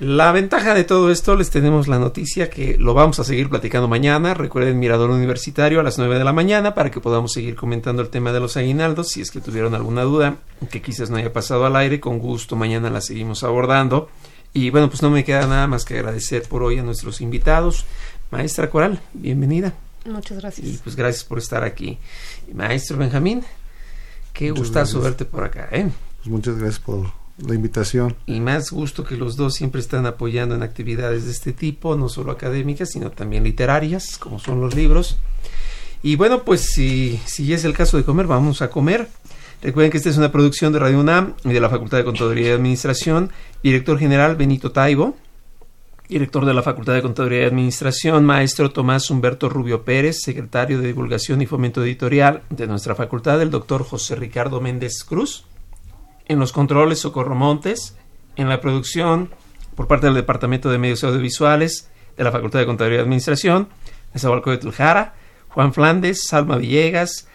Speaker 1: La ventaja de todo esto, les tenemos la noticia que lo vamos a seguir platicando mañana. Recuerden Mirador Universitario a las 9 de la mañana para que podamos seguir comentando el tema de los aguinaldos. Si es que tuvieron alguna duda que quizás no haya pasado al aire, con gusto mañana la seguimos abordando. Y bueno, pues no me queda nada más que agradecer por hoy a nuestros invitados. Maestra Coral, bienvenida.
Speaker 4: Muchas gracias.
Speaker 1: Y pues gracias por estar aquí. Maestro Benjamín, qué gustazo verte por acá. ¿eh?
Speaker 5: Pues muchas gracias por la invitación.
Speaker 1: Y más gusto que los dos siempre están apoyando en actividades de este tipo, no solo académicas, sino también literarias, como son los libros. Y bueno, pues si, si es el caso de comer, vamos a comer. Recuerden que esta es una producción de Radio UNAM y de la Facultad de Contaduría y Administración. Director general Benito Taibo. Director de la Facultad de Contaduría y Administración, maestro Tomás Humberto Rubio Pérez, secretario de Divulgación y Fomento Editorial de nuestra facultad, el doctor José Ricardo Méndez Cruz en los controles Socorro Montes, en la producción por parte del Departamento de Medios Audiovisuales de la Facultad de Contaduría y Administración, Nezahualcóyotl de Tuljara, Juan Flandes, Salma Villegas,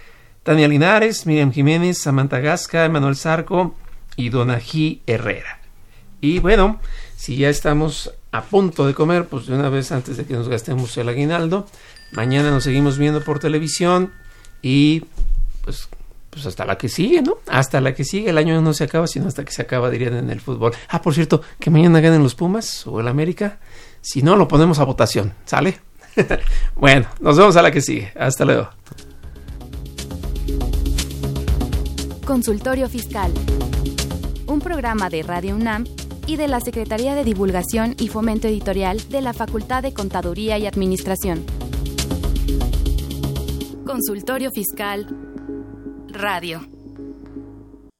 Speaker 1: Tania Linares, Miriam Jiménez, Samantha Gasca, Emanuel Zarco y Donají Herrera. Y bueno, si ya estamos a punto de comer, pues de una vez antes de que nos gastemos el aguinaldo, mañana nos seguimos viendo por televisión y pues pues hasta la que sigue, ¿no? Hasta la que sigue, el año no se acaba, sino hasta que se acaba, dirían en el fútbol. Ah, por cierto, que mañana ganen los Pumas o el América. Si no, lo ponemos a votación, ¿sale? <laughs> bueno, nos vemos a la que sigue. Hasta luego.
Speaker 2: Consultorio Fiscal. Un programa de Radio UNAM y de la Secretaría de Divulgación y Fomento Editorial de la Facultad de Contaduría y Administración. Consultorio Fiscal Radio.